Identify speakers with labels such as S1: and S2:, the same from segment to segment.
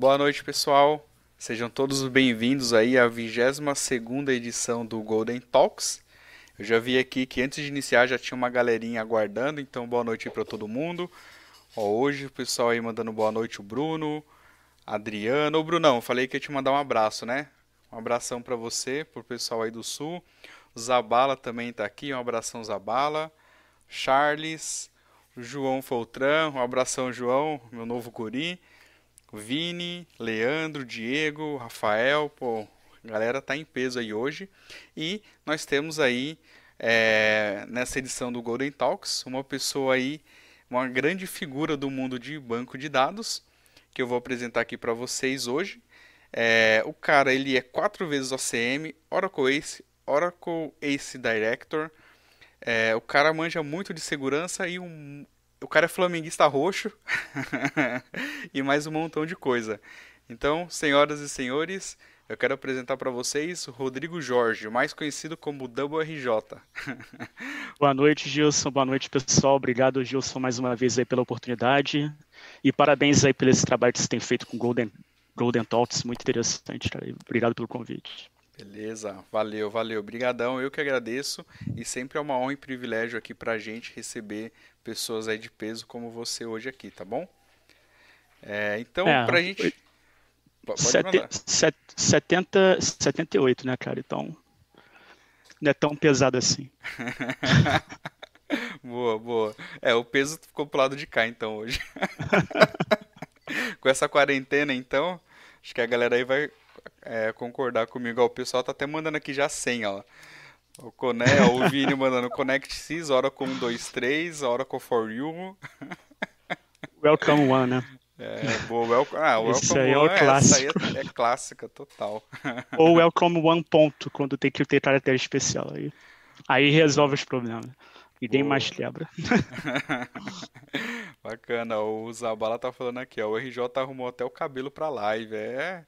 S1: Boa noite, pessoal. Sejam todos bem-vindos aí à 22 edição do Golden Talks. Eu já vi aqui que antes de iniciar já tinha uma galerinha aguardando, então boa noite para todo mundo. Ó, hoje o pessoal aí mandando boa noite o Bruno, Adriano. Ô Brunão, falei que ia te mandar um abraço, né? Um abração para você, pro pessoal aí do Sul. Zabala também tá aqui, um abração Zabala. Charles, João Foltran, um abração João, meu novo guri. Vini, Leandro, Diego, Rafael, pô, a galera tá em peso aí hoje. E nós temos aí, é, nessa edição do Golden Talks, uma pessoa aí, uma grande figura do mundo de banco de dados, que eu vou apresentar aqui para vocês hoje. É, o cara, ele é quatro vezes OCM, Oracle Ace, Oracle Ace Director. É, o cara manja muito de segurança e um, o cara é flamenguista roxo e mais um montão de coisa. Então, senhoras e senhores, eu quero apresentar para vocês o Rodrigo Jorge, mais conhecido como WRJ.
S2: Boa noite, Gilson. Boa noite, pessoal. Obrigado, Gilson, mais uma vez aí pela oportunidade. E parabéns aí pelo esse trabalho que você tem feito com Golden, Golden Talks. Muito interessante, cara. Obrigado pelo convite.
S1: Beleza, valeu, valeu. Obrigadão, eu que agradeço. E sempre é uma honra e privilégio aqui pra gente receber pessoas aí de peso como você hoje aqui, tá bom? É, então, é, pra gente.
S2: Pode sete, set, 70, 78, né, cara? Então. Não é tão pesado assim.
S1: boa, boa. É, o peso ficou pro lado de cá, então, hoje. Com essa quarentena, então, acho que a galera aí vai é, concordar comigo. Ó, o pessoal tá até mandando aqui já 100, ó. O Coné, o Vini mandando Connect Sys, Oracle 123, Oracle for You.
S2: Welcome One, né?
S1: É, boa, welcome, ah, Welcome
S2: Esse aí é o é, clássico.
S1: Essa aí é, é, clássica, total.
S2: Ou Welcome One ponto, quando tem que ter caractere especial. Aí, aí resolve os problemas. E nem mais quebra.
S1: Bacana, o Zabala tá falando aqui, ó, o RJ arrumou até o cabelo pra live, é...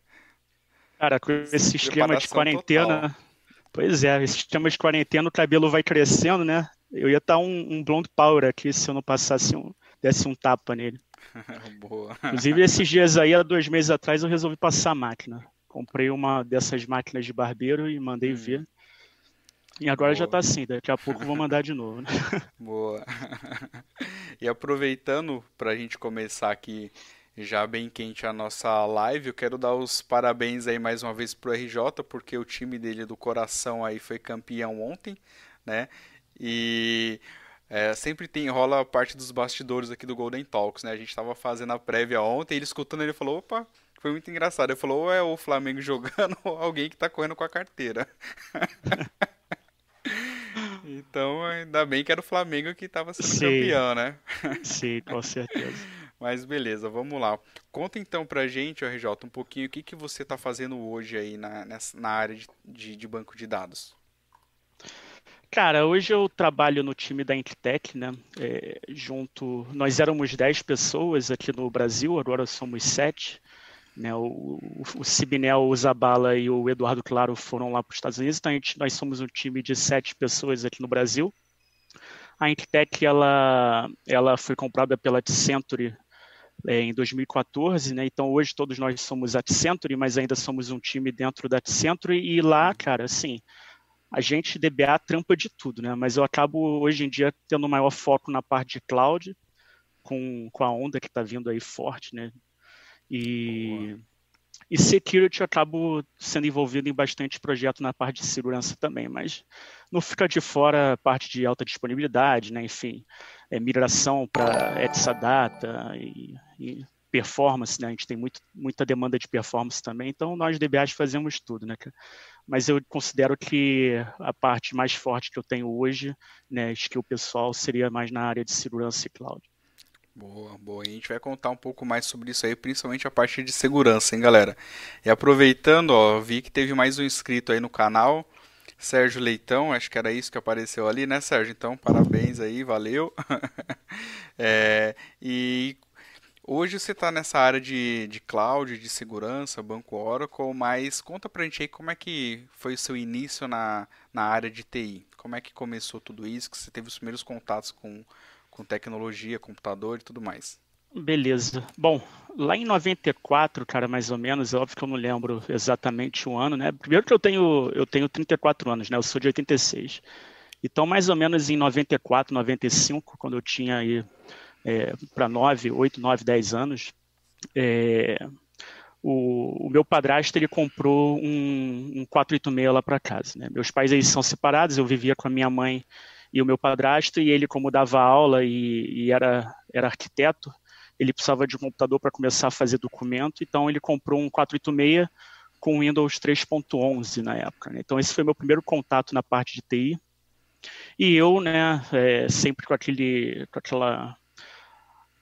S2: Cara, com esse esquema de quarentena... Total Pois é, esse sistema de quarentena, o cabelo vai crescendo, né? Eu ia estar um, um blonde power aqui se eu não passasse um, desse um tapa nele. Boa. Inclusive, esses dias aí, há dois meses atrás, eu resolvi passar a máquina. Comprei uma dessas máquinas de barbeiro e mandei hum. ver. E agora Boa. já tá assim, daqui a pouco vou mandar de novo. Né?
S1: Boa. E aproveitando para a gente começar aqui já bem quente a nossa live. Eu quero dar os parabéns aí mais uma vez pro RJ, porque o time dele do coração aí foi campeão ontem, né? E é, sempre tem rola a parte dos bastidores aqui do Golden Talks, né? A gente estava fazendo a prévia ontem, ele escutando, ele falou, opa, foi muito engraçado. Ele falou, ou é o Flamengo jogando ou alguém que está correndo com a carteira. então, ainda bem que era o Flamengo que estava sendo Sim. campeão, né?
S2: Sim, com certeza.
S1: Mas beleza, vamos lá. Conta então pra gente, RJ, um pouquinho o que, que você está fazendo hoje aí na, nessa, na área de, de, de, banco de dados.
S2: Cara, hoje eu trabalho no time da Intitec, né? É, junto. Nós éramos 10 pessoas aqui no Brasil, agora somos 7. Né? O, o, Sibinel, o Zabala e o Eduardo Claro foram lá para os Estados Unidos, então gente, nós somos um time de 7 pessoas aqui no Brasil. A Intitec ela, ela foi comprada pela Accenture é, em 2014, né? Então hoje todos nós somos Accenture, mas ainda somos um time dentro da Accenture e lá, cara, assim, a gente DBA trampa de tudo, né? Mas eu acabo hoje em dia tendo maior foco na parte de cloud, com, com a onda que está vindo aí forte, né? E, e security eu acabo sendo envolvido em bastante projeto na parte de segurança também, mas não fica de fora a parte de alta disponibilidade, né? Enfim, é, migração para Exadata e, e performance, né? A gente tem muito, muita demanda de performance também, então nós DBAs fazemos tudo, né? Mas eu considero que a parte mais forte que eu tenho hoje, né, o pessoal seria mais na área de segurança e cloud.
S1: Boa, boa. A gente vai contar um pouco mais sobre isso aí, principalmente a parte de segurança, hein, galera? E aproveitando, ó, vi que teve mais um inscrito aí no canal. Sérgio Leitão, acho que era isso que apareceu ali, né, Sérgio? Então, parabéns aí, valeu. é, e hoje você está nessa área de, de cloud, de segurança, banco Oracle, mas conta pra gente aí como é que foi o seu início na, na área de TI. Como é que começou tudo isso, que você teve os primeiros contatos com, com tecnologia, computador e tudo mais.
S2: Beleza. Bom, lá em 94, cara, mais ou menos, é óbvio que eu não lembro exatamente o ano, né? Primeiro que eu tenho, eu tenho 34 anos, né? Eu sou de 86. Então, mais ou menos em 94, 95, quando eu tinha aí é, para 9, 8, 9, 10 anos, é, o, o, meu padrasto ele comprou um, um 486 lá para casa. Né? Meus pais eles são separados, eu vivia com a minha mãe e o meu padrasto, e ele, como dava aula e, e era, era arquiteto, ele precisava de um computador para começar a fazer documento, então ele comprou um 486 com Windows 3.11 na época. Né? Então esse foi meu primeiro contato na parte de TI. E eu, né, é, sempre com aquele, com aquela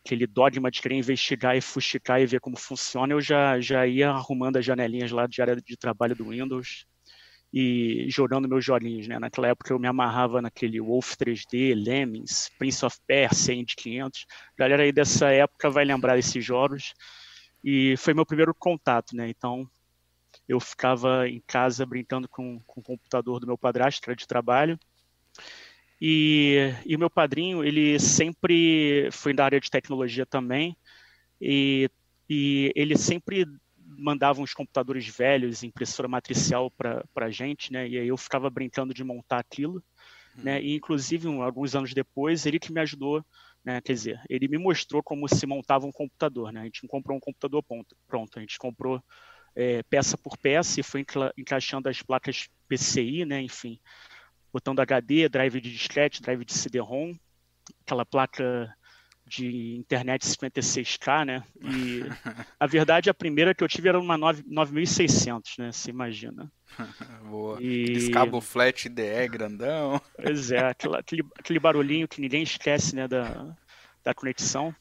S2: aquele dogma de querer investigar e fuxicar e ver como funciona, eu já, já ia arrumando as janelinhas lá de área de trabalho do Windows e jogando meus joguinhos, né? Naquela época eu me amarrava naquele Wolf 3D, Lemmings, Prince of Persia, Indy 500. A galera aí dessa época vai lembrar desses jogos. E foi meu primeiro contato, né? Então eu ficava em casa brincando com, com o computador do meu padrasto, que era de trabalho. E, e meu padrinho, ele sempre foi da área de tecnologia também, e, e ele sempre mandava uns computadores velhos, impressora matricial para a gente, né? E aí eu ficava brincando de montar aquilo, uhum. né? E inclusive um, alguns anos depois ele que me ajudou, né? Quer dizer, ele me mostrou como se montava um computador, né? A gente comprou um computador pronto, pronto. A gente comprou é, peça por peça e foi encaixando as placas PCI, né? Enfim, botão HD, drive de disquete, drive de CD-ROM, aquela placa de internet 56K, né? E a verdade, a primeira que eu tive era uma 9, 9600, né? Você imagina.
S1: Boa. E... cabo flat DE grandão.
S2: Pois é, aquela, aquele, aquele barulhinho que ninguém esquece, né? Da, da conexão.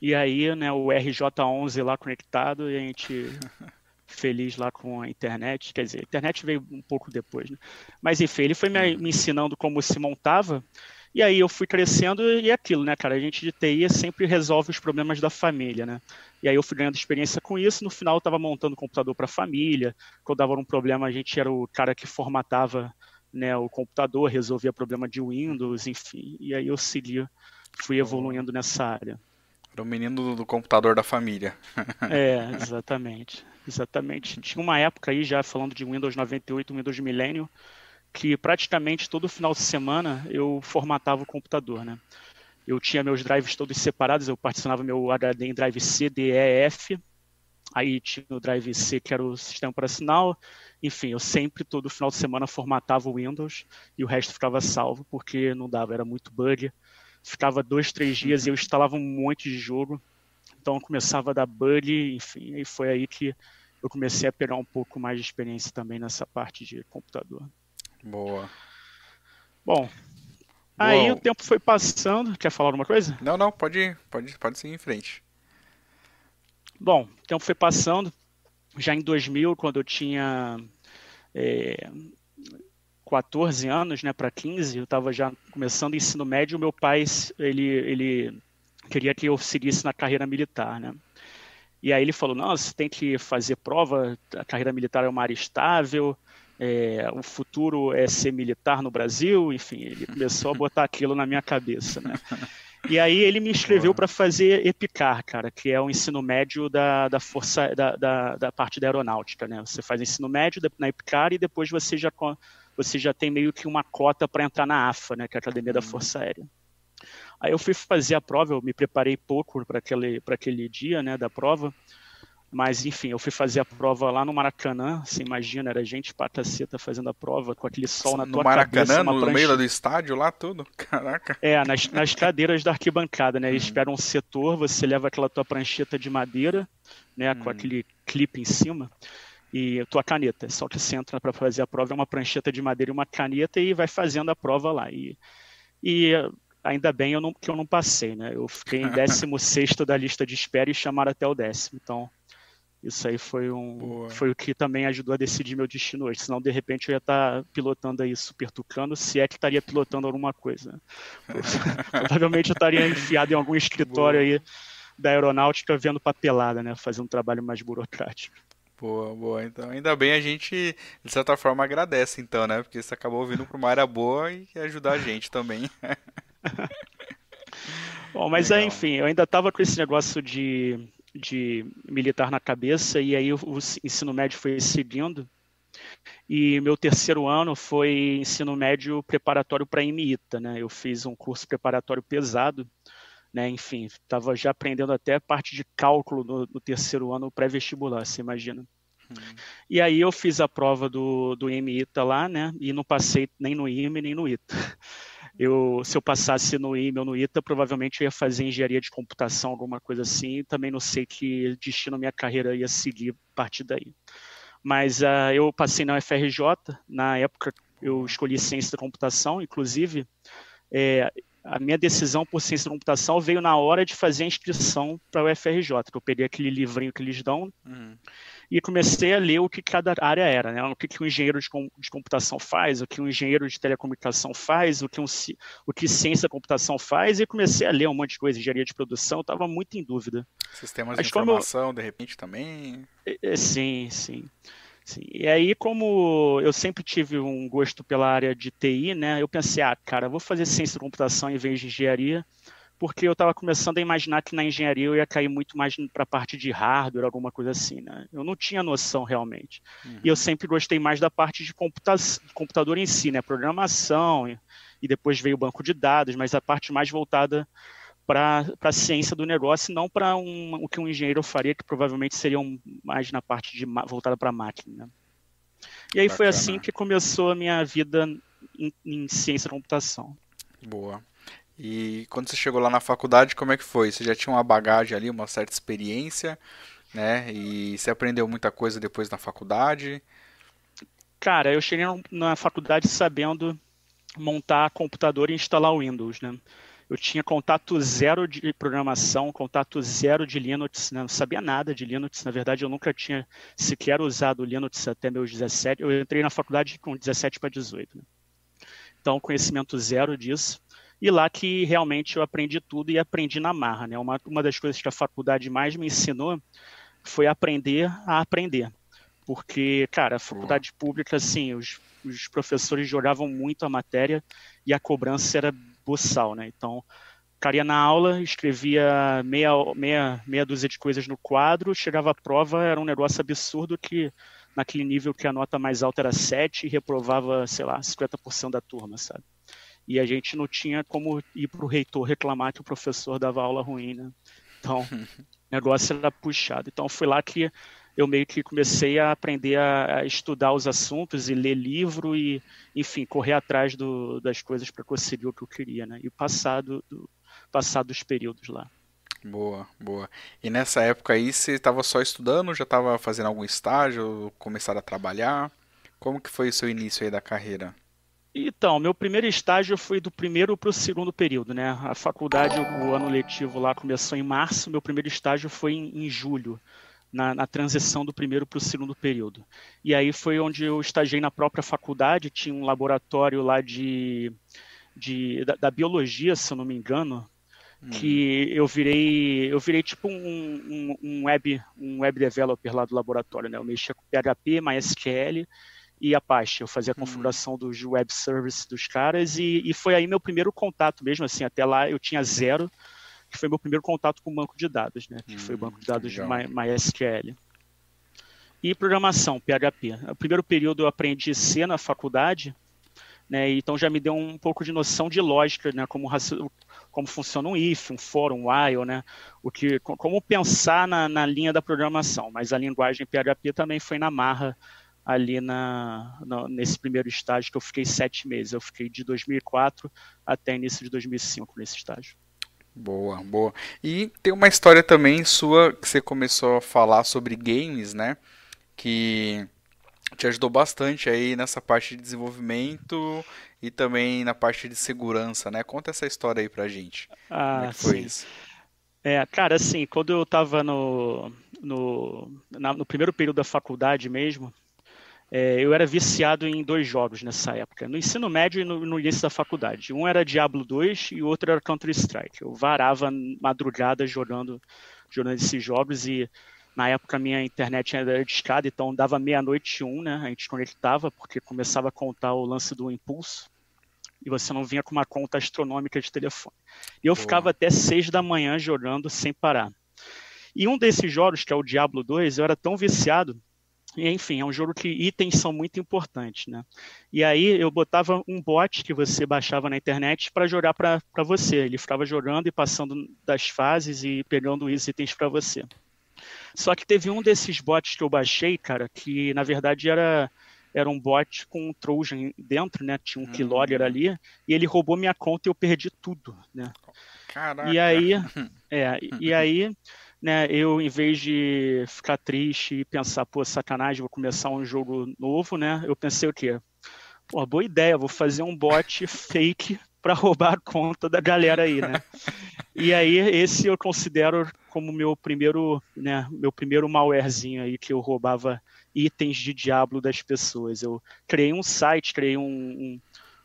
S2: E aí, né? O RJ11 lá conectado e a gente feliz lá com a internet. Quer dizer, a internet veio um pouco depois, né? Mas enfim, ele foi me, me ensinando como se montava. E aí eu fui crescendo e é aquilo, né, cara? A gente de TI sempre resolve os problemas da família, né? E aí eu fui ganhando experiência com isso. No final eu estava montando computador para a família. Quando dava um problema, a gente era o cara que formatava né, o computador, resolvia problema de Windows, enfim. E aí eu segui, fui evoluindo nessa área.
S1: Era o menino do computador da família.
S2: é, exatamente. Exatamente. Tinha uma época aí, já falando de Windows 98, Windows Millennium, que praticamente todo final de semana eu formatava o computador, né? Eu tinha meus drives todos separados, eu particionava meu HD em drive C, D, E, F, aí tinha o drive C que era o sistema operacional, enfim, eu sempre, todo final de semana, formatava o Windows e o resto ficava salvo, porque não dava, era muito bug, ficava dois, três dias e eu instalava um monte de jogo, então começava a dar bug, enfim, e foi aí que eu comecei a pegar um pouco mais de experiência também nessa parte de computador.
S1: Boa.
S2: Bom, aí o tempo foi passando. Quer falar alguma coisa?
S1: Não, não, pode, pode, pode seguir em frente.
S2: Bom, o tempo foi passando. Já em 2000, quando eu tinha é, 14 anos, né, para 15, eu estava já começando o ensino médio. Meu pai, ele, ele queria que eu seguisse na carreira militar, né? E aí ele falou: não, você tem que fazer prova, a carreira militar é uma área estável, é, o futuro é ser militar no Brasil, enfim, ele começou a botar aquilo na minha cabeça, né? E aí ele me inscreveu para fazer EPICAR, cara, que é o ensino médio da, da força da, da, da, parte da aeronáutica, né? Você faz ensino médio na EPICAR e depois você já você já tem meio que uma cota para entrar na AFA, né? Que é a Academia da uhum. Força Aérea. Aí eu fui fazer a prova, eu me preparei pouco para aquele, aquele dia né, da prova, mas enfim, eu fui fazer a prova lá no Maracanã, você imagina, era gente pra caceta fazendo a prova, com aquele sol na no tua
S1: Maracanã,
S2: cabeça.
S1: No Maracanã, no meio do estádio lá, tudo? Caraca.
S2: É, nas, nas cadeiras da arquibancada, né? Eles esperam um setor, você leva aquela tua prancheta de madeira, né, hum. com aquele clipe em cima e tua caneta. Só que você entra para fazer a prova é uma prancheta de madeira e uma caneta e vai fazendo a prova lá. E, e ainda bem eu não, que eu não passei, né? Eu fiquei em 16 da lista de espera e chamaram até o décimo. Então, isso aí foi um foi o que também ajudou a decidir meu destino hoje. Senão, de repente, eu ia estar tá pilotando aí Super Tucano, se é que estaria pilotando alguma coisa. Provavelmente eu estaria enfiado em algum escritório boa. aí da aeronáutica vendo papelada, né? Fazendo um trabalho mais burocrático.
S1: Boa, boa. Então, ainda bem a gente, de certa forma, agradece, então, né? Porque você acabou vindo para uma área boa e ajudar a gente também.
S2: Bom, mas aí, enfim, eu ainda estava com esse negócio de, de militar na cabeça, e aí o, o ensino médio foi seguindo. E meu terceiro ano foi ensino médio preparatório para IMITA, né? Eu fiz um curso preparatório pesado, né? Enfim, estava já aprendendo até parte de cálculo no, no terceiro ano pré-vestibular, você imagina. Hum. E aí eu fiz a prova do, do IMITA lá, né? E não passei nem no IME nem no ITA. Eu, se eu passasse no IME ou no ITA, provavelmente eu ia fazer engenharia de computação, alguma coisa assim. Também não sei que destino minha carreira ia seguir a partir daí. Mas uh, eu passei na UFRJ, na época eu escolhi ciência da computação, inclusive é, a minha decisão por ciência da computação veio na hora de fazer a inscrição para o UFRJ. Eu peguei aquele livrinho que eles dão uhum. E comecei a ler o que cada área era, né? O que, que um engenheiro de, com, de, computação faz, o que um engenheiro de telecomunicação faz, o que, um, o que ciência da computação faz, e comecei a ler um monte de coisa, engenharia de produção, estava muito em dúvida.
S1: Sistemas Mas de informação, eu... de repente, também?
S2: Sim, sim. Sim. E aí, como eu sempre tive um gosto pela área de TI, né, eu pensei, ah, cara, vou fazer ciência da computação em vez de engenharia, porque eu estava começando a imaginar que na engenharia eu ia cair muito mais para a parte de hardware, alguma coisa assim, né? Eu não tinha noção realmente. Uhum. E eu sempre gostei mais da parte de computa computador em si, né? Programação, e, e depois veio o banco de dados, mas a parte mais voltada para a ciência do negócio, não para um, o que um engenheiro faria, que provavelmente seria um, mais na parte de voltada para a máquina. Né? E aí Bacana. foi assim que começou a minha vida em, em, ciência da computação.
S1: Boa. E quando você chegou lá na faculdade, como é que foi? Você já tinha uma bagagem ali, uma certa experiência, né? E você aprendeu muita coisa depois na faculdade?
S2: Cara, eu cheguei na faculdade sabendo montar computador e instalar Windows, né? eu tinha contato zero de programação, contato zero de Linux, né? não sabia nada de Linux. Na verdade, eu nunca tinha sequer usado Linux até meus 17. Eu entrei na faculdade com 17 para 18. Né? Então, conhecimento zero disso. E lá que realmente eu aprendi tudo e aprendi na marra. Né? Uma, uma das coisas que a faculdade mais me ensinou foi aprender a aprender. Porque, cara, a faculdade pública, assim, os, os professores jogavam muito a matéria e a cobrança era boçal, né? Então, ficaria na aula, escrevia meia, meia, meia dúzia de coisas no quadro, chegava à prova, era um negócio absurdo que naquele nível que a nota mais alta era 7 e reprovava, sei lá, 50% da turma, sabe? E a gente não tinha como ir para o reitor reclamar que o professor dava aula ruim, né? Então, o negócio era puxado. Então, foi lá que eu meio que comecei a aprender a, a estudar os assuntos e ler livro e, enfim, correr atrás do, das coisas para conseguir o que eu queria, né? E passar, do, do, passar dos períodos lá.
S1: Boa, boa. E nessa época aí você estava só estudando, já estava fazendo algum estágio, começar a trabalhar? Como que foi o seu início aí da carreira?
S2: Então, meu primeiro estágio foi do primeiro para o segundo período, né? A faculdade, o ano letivo lá começou em março, meu primeiro estágio foi em, em julho na, na transição do primeiro para o segundo período. E aí foi onde eu estagiei na própria faculdade, tinha um laboratório lá de, de da, da biologia, se eu não me engano, que hum. eu virei eu virei tipo um, um, um, web um web developer lá do laboratório né eu mexia com PHP MySQL e Apache eu fazia a hum. configuração dos web services dos caras e, e foi aí meu primeiro contato mesmo assim até lá eu tinha zero que foi meu primeiro contato com o banco de dados, né? Que hum, foi o banco de dados legal. de MySQL. E programação, PHP. O primeiro período eu aprendi C na faculdade, né? Então já me deu um pouco de noção de lógica, né? Como, como funciona um if, um for, um while, né? O que, como pensar na, na linha da programação. Mas a linguagem PHP também foi na marra ali na, na, nesse primeiro estágio que eu fiquei sete meses. Eu fiquei de 2004 até início de 2005 nesse estágio.
S1: Boa, boa. E tem uma história também sua que você começou a falar sobre games, né? Que te ajudou bastante aí nessa parte de desenvolvimento e também na parte de segurança, né? Conta essa história aí pra gente.
S2: Ah, Como é que foi isso? É, cara, assim, quando eu tava no, no, na, no primeiro período da faculdade mesmo, é, eu era viciado em dois jogos nessa época, no ensino médio e no, no início da faculdade. Um era Diablo 2 e o outro era Counter-Strike. Eu varava madrugada jogando, jogando esses jogos e na época a minha internet era discada, então dava meia-noite um, né? A gente conectava porque começava a contar o lance do impulso. e você não vinha com uma conta astronômica de telefone. E eu Boa. ficava até seis da manhã jogando sem parar. E um desses jogos, que é o Diablo 2, eu era tão viciado enfim, é um jogo que itens são muito importantes, né? E aí eu botava um bot que você baixava na internet para jogar para você. Ele ficava jogando e passando das fases e pegando os itens para você. Só que teve um desses bots que eu baixei, cara, que na verdade era era um bot com um Trojan dentro, né? Tinha um keylogger hum. ali e ele roubou minha conta e eu perdi tudo, né?
S1: Caraca.
S2: E aí, é, e aí né, eu, em vez de ficar triste e pensar, pô, sacanagem, vou começar um jogo novo, né? Eu pensei o quê? Pô, boa ideia, vou fazer um bot fake para roubar a conta da galera aí, né? E aí, esse eu considero como meu primeiro, né, meu primeiro malwarezinho aí que eu roubava itens de Diablo das pessoas. Eu criei um site, criei um, um,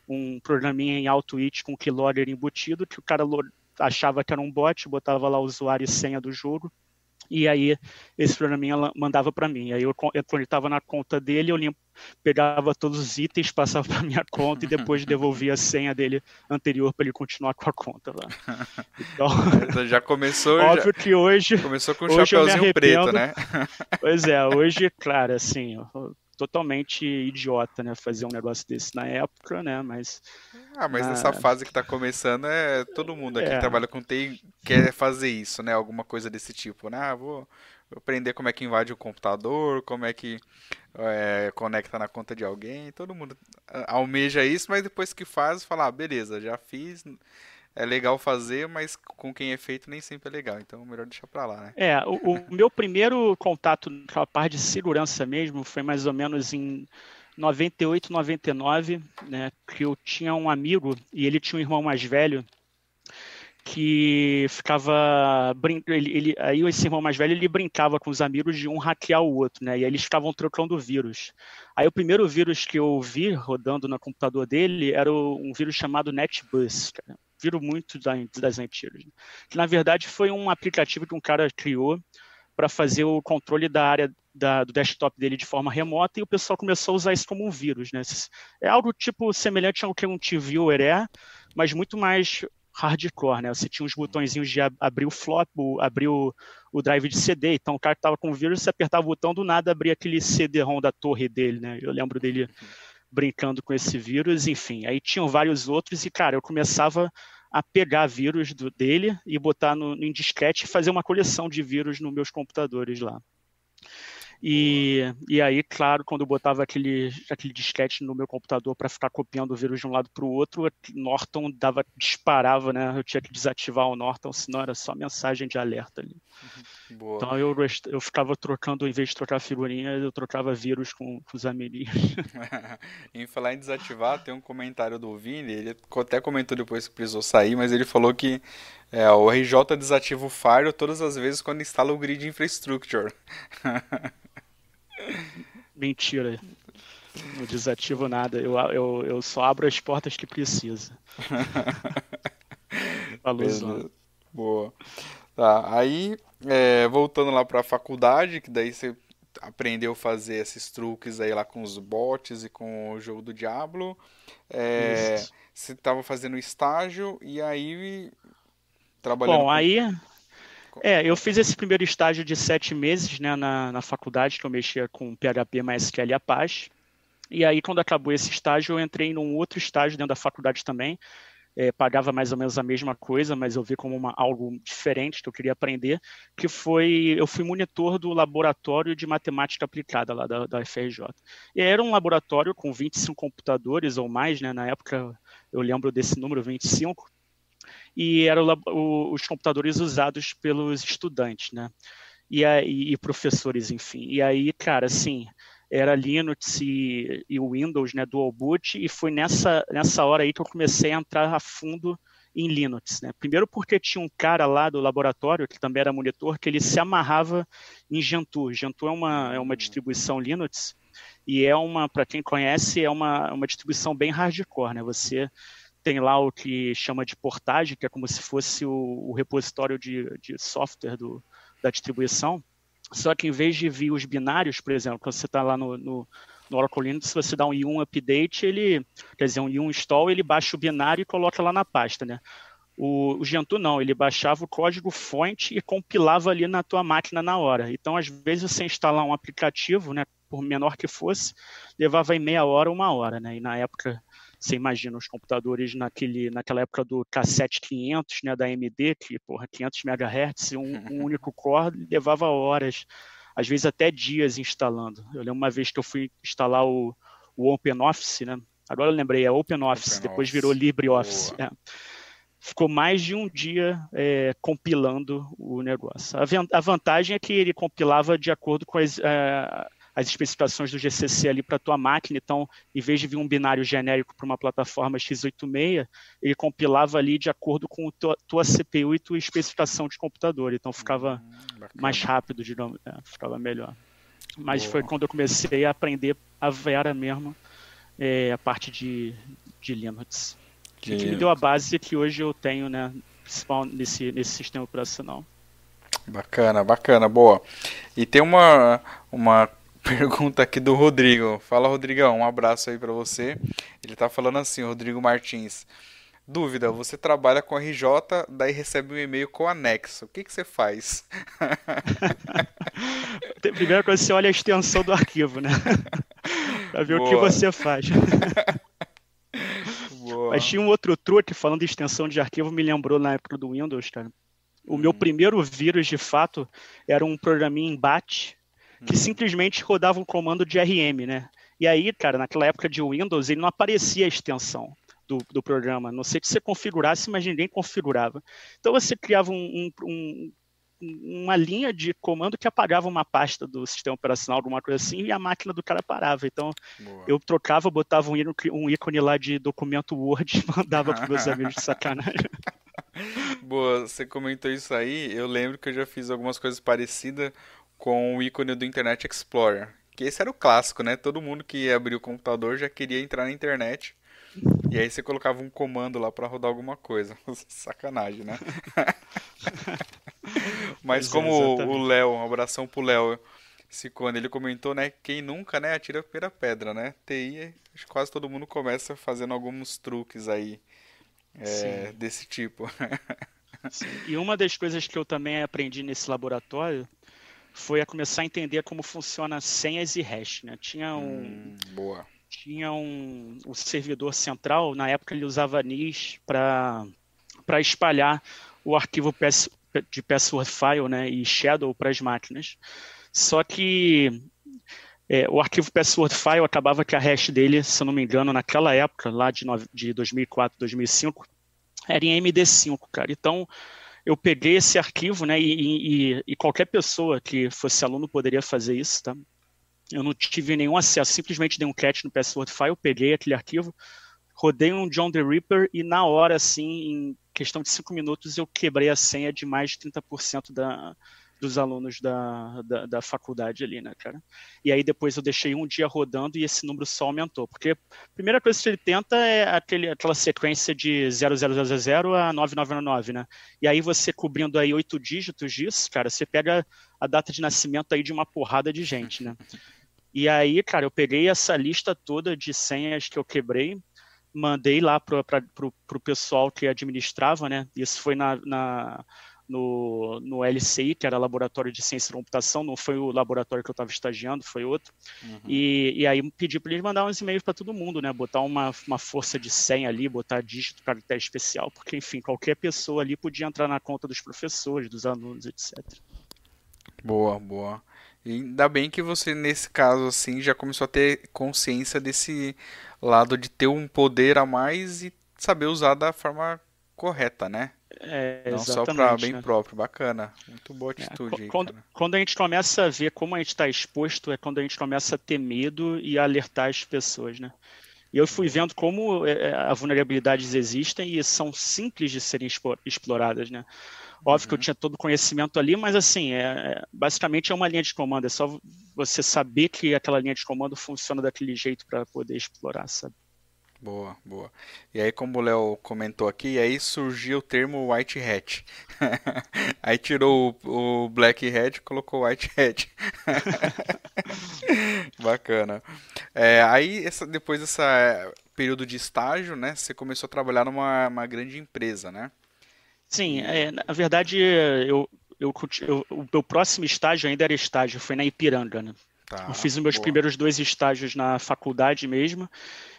S2: um programinha em AutoIT com keylogger embutido que o cara achava que era um bot, botava lá o usuário e senha do jogo, e aí esse programinha mandava para mim. Aí eu, quando ele estava na conta dele, eu limpo, pegava todos os itens, passava para minha conta e depois devolvia a senha dele anterior para ele continuar com a conta lá.
S1: Então, já começou.
S2: óbvio
S1: já...
S2: que hoje.
S1: Começou com o chapéuzinho preto, né?
S2: pois é, hoje, claro, assim, totalmente idiota, né? Fazer um negócio desse na época, né? Mas.
S1: Ah, mas ah, nessa fase que tá começando, é todo mundo aqui é. que trabalha com TI quer fazer isso, né? Alguma coisa desse tipo, né? Ah, vou aprender como é que invade o computador, como é que é, conecta na conta de alguém. Todo mundo almeja isso, mas depois que faz, fala, ah, beleza, já fiz é legal fazer, mas com quem é feito nem sempre é legal. Então, melhor deixar para lá, né?
S2: É, o, o meu primeiro contato com a parte de segurança mesmo foi mais ou menos em 98, 99, né? Que eu tinha um amigo e ele tinha um irmão mais velho que ficava ele, ele, aí esse irmão mais velho ele brincava com os amigos de um hackear o outro, né? E aí eles estavam trocando vírus. Aí o primeiro vírus que eu vi rodando no computador dele era um vírus chamado NetBus, cara viram muito das antigas. Que na verdade foi um aplicativo que um cara criou para fazer o controle da área da, do desktop dele de forma remota e o pessoal começou a usar isso como um vírus, né? É algo tipo semelhante ao que um TViewer é, mas muito mais hardcore, né? Você tinha uns botõezinhos de abrir o flop, abrir o, o drive de CD, então o cara que estava com o vírus, você apertava o botão do nada, abria aquele CD-ROM da torre dele, né? Eu lembro dele brincando com esse vírus, enfim. Aí tinham vários outros e, cara, eu começava a pegar vírus do, dele e botar no, no disquete e fazer uma coleção de vírus nos meus computadores lá. E, e aí, claro, quando eu botava aquele, aquele disquete no meu computador para ficar copiando o vírus de um lado para o outro, Norton dava, disparava, né? Eu tinha que desativar o Norton, senão era só mensagem de alerta ali. Uhum. Boa. Então eu, eu ficava trocando, em vez de trocar figurinha, eu trocava vírus com, com os amiguinhos.
S1: em falar em desativar, tem um comentário do Vini, ele até comentou depois que precisou sair, mas ele falou que é, o RJ desativa o Fire todas as vezes quando instala o grid infrastructure.
S2: Mentira. Não desativo nada. Eu, eu, eu só abro as portas que precisa.
S1: Falou, Boa. Tá, aí, é, voltando lá para a faculdade, que daí você aprendeu a fazer esses truques aí lá com os bots e com o jogo do Diablo. É, você estava fazendo estágio e aí trabalhando.
S2: Bom, com... aí é, eu fiz esse primeiro estágio de sete meses né, na, na faculdade, que eu mexia com PHP, MySQL e Apache. E aí, quando acabou esse estágio, eu entrei num outro estágio dentro da faculdade também. É, pagava mais ou menos a mesma coisa, mas eu vi como uma, algo diferente que eu queria aprender, que foi, eu fui monitor do laboratório de matemática aplicada lá da, da FRJ. E era um laboratório com 25 computadores ou mais, né, na época eu lembro desse número, 25, e eram os computadores usados pelos estudantes, né? E, aí, e professores, enfim. E aí, cara, assim, era Linux e, e Windows, né, dual boot, e foi nessa, nessa hora aí que eu comecei a entrar a fundo em Linux, né? Primeiro porque tinha um cara lá do laboratório, que também era monitor, que ele se amarrava em Gentoo. Gentoo é uma, é uma distribuição Linux, e é uma, para quem conhece, é uma, uma distribuição bem hardcore, né? Você tem lá o que chama de portagem, que é como se fosse o, o repositório de, de software do, da distribuição. Só que em vez de vir os binários, por exemplo, quando você está lá no, no, No Oracle Linux, se você dá um i1 update, ele, quer dizer, um i1 install, ele baixa o binário e coloca lá na pasta, né? O, o Gentoo não, ele baixava o código fonte e compilava ali na tua máquina na hora. Então, às vezes, você instalar um aplicativo, né, por menor que fosse, levava em meia hora, uma hora, né? E na época, você imagina os computadores naquele, naquela época do cassete 500, né, da AMD, que, porra, 500 MHz, um, um único core levava horas, às vezes até dias instalando. Eu lembro uma vez que eu fui instalar o, o OpenOffice, né? Agora eu lembrei, é OpenOffice, Open depois virou LibreOffice. É. Ficou mais de um dia é, compilando o negócio. A, a, vantagem é que ele compilava de acordo com as, é, as especificações do GCC ali para a tua máquina. Então, em vez de vir um binário genérico para uma plataforma x86, ele compilava ali de acordo com a tua, tua CPU e tua especificação de computador. Então, ficava hum, mais rápido, digamos, é, ficava melhor. Mas Boa. foi quando eu comecei a aprender a Vera mesmo, é, a parte de, de Linux. Que, que me deu a base que hoje eu tenho, né, principal nesse, nesse sistema operacional.
S1: Bacana, bacana, boa. E tem uma, uma pergunta aqui do Rodrigo. Fala, Rodrigão, um abraço aí para você. Ele tá falando assim, Rodrigo Martins. Dúvida, você trabalha com RJ, daí recebe um e-mail com anexo. O que, que você faz?
S2: Primeira coisa, você olha a extensão do arquivo, né? para ver Boa. o que você faz. Boa. Mas tinha um outro truque, falando de extensão de arquivo, me lembrou na época do Windows, cara. O hum. meu primeiro vírus, de fato, era um programinha em BAT, que simplesmente rodava um comando de RM, né? E aí, cara, naquela época de Windows, ele não aparecia a extensão do, do programa. Não sei se você configurasse, mas ninguém configurava. Então você criava um, um, um, uma linha de comando que apagava uma pasta do sistema operacional, alguma coisa assim, e a máquina do cara parava. Então Boa. eu trocava, botava um ícone lá de documento Word e mandava para meus amigos de sacanagem.
S1: Boa, você comentou isso aí. Eu lembro que eu já fiz algumas coisas parecidas com o ícone do Internet Explorer. Que esse era o clássico, né? Todo mundo que abria o computador já queria entrar na internet. E aí você colocava um comando lá para rodar alguma coisa. Sacanagem, né? Mas pois como é, o Léo, um abração pro Léo, se quando ele comentou, né? Quem nunca, né, atira a primeira pedra, né? TI, acho que quase todo mundo começa fazendo alguns truques aí é, desse tipo.
S2: Sim. E uma das coisas que eu também aprendi nesse laboratório foi a começar a entender como funciona senhas e hash. Né? Tinha um, hum,
S1: boa.
S2: Tinha um, um servidor central, na época ele usava NIS para espalhar o arquivo PS, de password file né, e shadow para as máquinas. Só que é, o arquivo password file acabava que a hash dele, se eu não me engano, naquela época, lá de, de 2004, 2005, era em MD5, cara. Então, eu peguei esse arquivo, né, e, e, e, qualquer pessoa que fosse aluno poderia fazer isso, tá? Eu não tive nenhum acesso, simplesmente dei um catch no password file, peguei aquele arquivo, rodei um John the Ripper e na hora, assim, em questão de cinco minutos, eu quebrei a senha de mais de 30% da, dos alunos da, da, da, faculdade ali, né, cara? E aí depois eu deixei um dia rodando e esse número só aumentou, porque a primeira coisa que ele tenta é aquele, aquela sequência de 0000 a 9999, né? E aí você cobrindo aí oito dígitos disso, cara, você pega a data de nascimento aí de uma porrada de gente, né? E aí, cara, eu peguei essa lista toda de senhas que eu quebrei, mandei lá para o pessoal que administrava, né? Isso foi na, na no, no LCI, que era Laboratório de Ciência da Computação, não foi o laboratório que eu estava estagiando, foi outro. Uhum. E, e aí pedi para eles mandar uns e-mails para todo mundo, né? Botar uma, uma força de senha ali, botar dígito, caractere especial, porque, enfim, qualquer pessoa ali podia entrar na conta dos professores, dos alunos, etc.
S1: Boa, boa. E ainda bem que você, nesse caso, assim, já começou a ter consciência desse lado de ter um poder a mais e saber usar da forma correta, né?
S2: É,
S1: Não só para bem né? próprio, bacana. Muito boa é, atitude. É,
S2: quando, quando, a gente começa a ver como a gente está exposto, é quando a gente começa a ter medo e alertar as pessoas, né? E eu fui vendo como é, é, as vulnerabilidades existem e são simples de serem exploradas, né? Óbvio uhum. que eu uhum. tinha todo o conhecimento ali, mas assim, é, basicamente é uma linha de comando, é só você saber que aquela linha de comando funciona daquele jeito para poder explorar, sabe?
S1: Boa, boa. E aí, como o Léo comentou aqui, aí surgiu o termo white hat. aí tirou o, o black hat e colocou white hat. Bacana. É, aí, essa, depois desse período de estágio, né, você começou a trabalhar numa grande empresa, né?
S2: Sim, é, na verdade, eu, eu, eu, o meu próximo estágio ainda era estágio, foi na Ipiranga, né? Tá, eu fiz os meus boa. primeiros dois estágios na faculdade mesmo,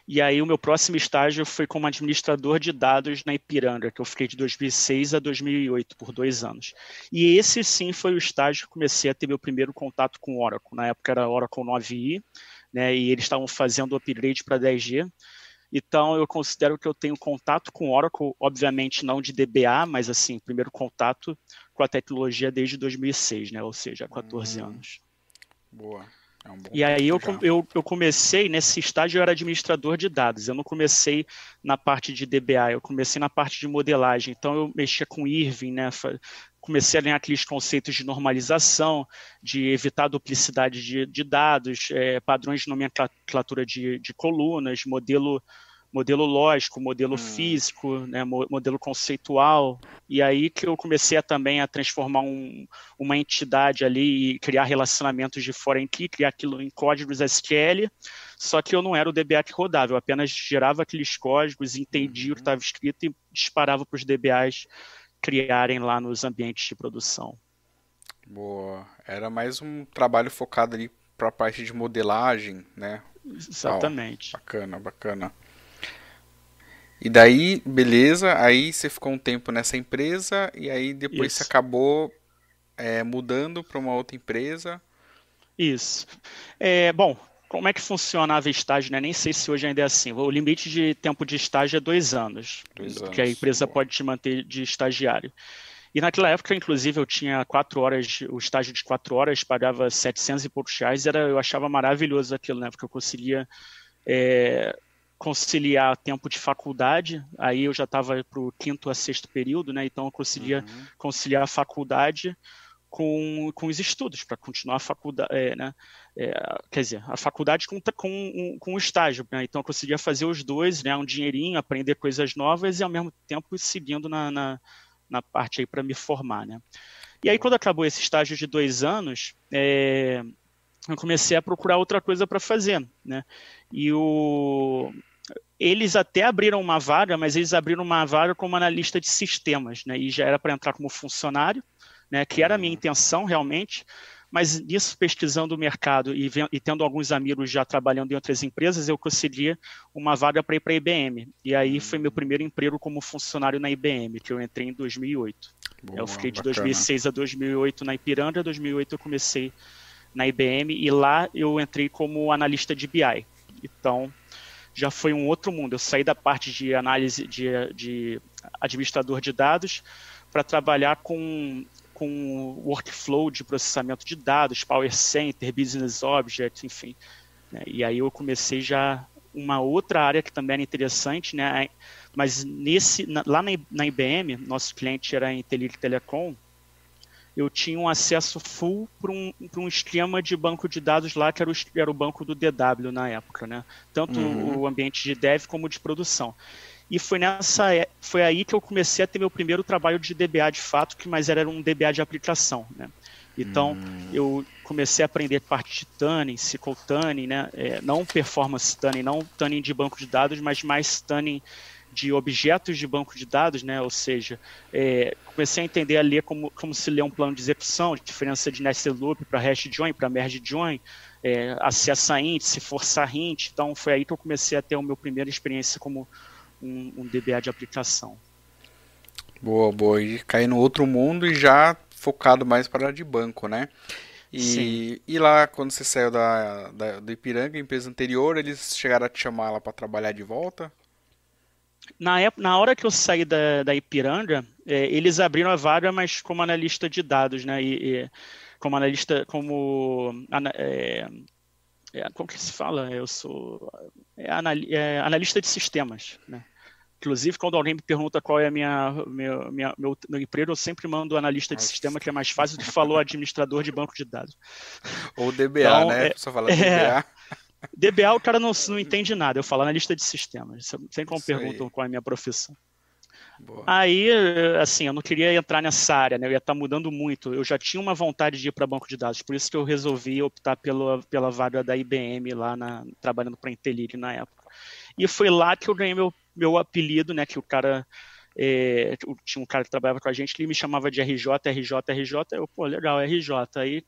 S2: e aí o meu próximo estágio foi como administrador de dados na Ipiranga, que eu fiquei de 2006 a 2008, por dois anos. E esse sim foi o estágio que comecei a ter meu primeiro contato com o Oracle. Na época era Oracle 9i, né, e eles estavam fazendo o upgrade para 10G. Então, eu considero que eu tenho contato com Oracle, obviamente não de DBA, mas assim, primeiro contato com a tecnologia desde 2006, né? Ou seja, há 14 hum, anos.
S1: Boa. É um
S2: e aí eu, eu, eu, comecei, nesse estágio eu era administrador de dados, eu não comecei na parte de DBA, eu comecei na parte de modelagem, então eu mexia com Irving, né, comecei a ler aqueles conceitos de normalização, de evitar duplicidade de, de dados, é, padrões de nomenclatura de, de colunas, modelo modelo lógico, modelo hum. físico, né, modelo conceitual. E aí que eu comecei a, também a transformar um, uma entidade ali e criar relacionamentos de foreign key, criar aquilo em códigos SQL. Só que eu não era o DBA que rodava, eu apenas gerava aqueles códigos, entendia uhum. o que uhum. estava escrito e disparava para os DBAs criarem lá nos ambientes de produção.
S1: Boa. Era mais um trabalho focado ali para a parte de modelagem, né?
S2: Exatamente.
S1: Bacana, bacana. E daí, beleza, aí você ficou um tempo nessa empresa e aí depois Isso. você acabou é, mudando para uma outra empresa.
S2: Isso. É, bom, como é que funcionava estágio, né? Nem sei se hoje ainda é assim. O limite de tempo de estágio é dois anos, dois anos que a empresa boa. pode te manter de estagiário. E naquela época, inclusive, eu tinha quatro horas, o estágio de quatro horas pagava 700 e poucos reais, era, eu achava maravilhoso aquilo, né? Porque eu conseguia é, conciliar tempo de faculdade, aí eu já estava para o quinto a sexto período, né? Então eu conseguia uhum. conciliar a faculdade com, com os estudos, para continuar a faculdade, é, né? É, quer dizer, a faculdade com, com, com o estágio, né? Então eu conseguia fazer os dois, né? Um dinheirinho, aprender coisas novas e ao mesmo tempo seguindo na, na, na parte aí para me formar, né? E aí quando acabou esse estágio de dois anos, é, eu comecei a procurar outra coisa para fazer, né? E o eles até abriram uma vaga, mas eles abriram uma vaga como analista de sistemas, né? E já era para entrar como funcionário, né? Que era a minha uhum. intenção realmente. Mas nisso, pesquisando o mercado e, e tendo alguns amigos já trabalhando em outras empresas, eu consegui uma vaga para ir para a IBM. E aí foi meu uhum. primeiro emprego como funcionário na IBM, que eu entrei em 2008. Boa, eu fiquei de bacana. 2006 a 2008 na Ipiranga, em 2008 eu comecei na IBM e lá eu entrei como analista de BI. Então, já foi um outro mundo. Eu saí da parte de análise de, de administrador de dados para trabalhar com, com workflow de processamento de dados, Power Center, Business Object, enfim. Né? E aí eu comecei já uma outra área que também era interessante, né? mas nesse, lá na, IBM, nosso cliente era a Intelic Telecom, eu tinha um acesso full para um, um esquema de banco de dados lá, que era o, era o banco do DW na época, né? Tanto uhum. o ambiente de dev como de produção. E foi nessa é, foi aí que eu comecei a ter meu primeiro trabalho de DBA de fato, que mas era um DBA de aplicação, né? Então, hum. eu comecei a aprender parte de tuning, SQL tuning, né? É, não performance tuning, não tuning de banco de dados, mas mais tuning de objetos de banco de dados, né? ou seja, é, comecei a entender a ler como, como se lê um plano de execução, diferença de nested loop para hash join, para merge join, é, acesso a índice, forçar hint, então foi aí que eu comecei a ter a minha primeira experiência como um, um DBA de aplicação.
S1: Boa, boa, e cair no outro mundo e já focado mais para a de banco, né? E, e lá, quando você saiu da, da, do Ipiranga, empresa anterior, eles chegaram a te chamar lá para trabalhar de volta?
S2: Na, época, na hora que eu saí da, da Ipiranga, é, eles abriram a vaga, mas como analista de dados, né? E, e como analista, como é, é, como que se fala? Eu sou é, é, analista de sistemas, né? Inclusive, quando alguém me pergunta qual é a minha, meu, minha, meu, meu emprego, eu sempre mando analista de sistema, que é mais fácil do que falou administrador de banco de dados.
S1: Ou DBA, então, né? É, a pessoa fala DBA.
S2: DBA o cara não, não entende nada, eu falo analista de sistemas, sempre como perguntam qual é a minha profissão. Boa. Aí, assim, eu não queria entrar nessa área, né? Eu ia estar tá mudando muito. Eu já tinha uma vontade de ir para banco de dados, por isso que eu resolvi optar pela, pela vaga da IBM lá na, trabalhando para a Intelire na época. E foi lá que eu ganhei meu, meu apelido, né? Que o cara é, tinha um cara que trabalhava com a gente, ele me chamava de RJ, RJ, RJ. Eu, pô, legal, RJ. Aí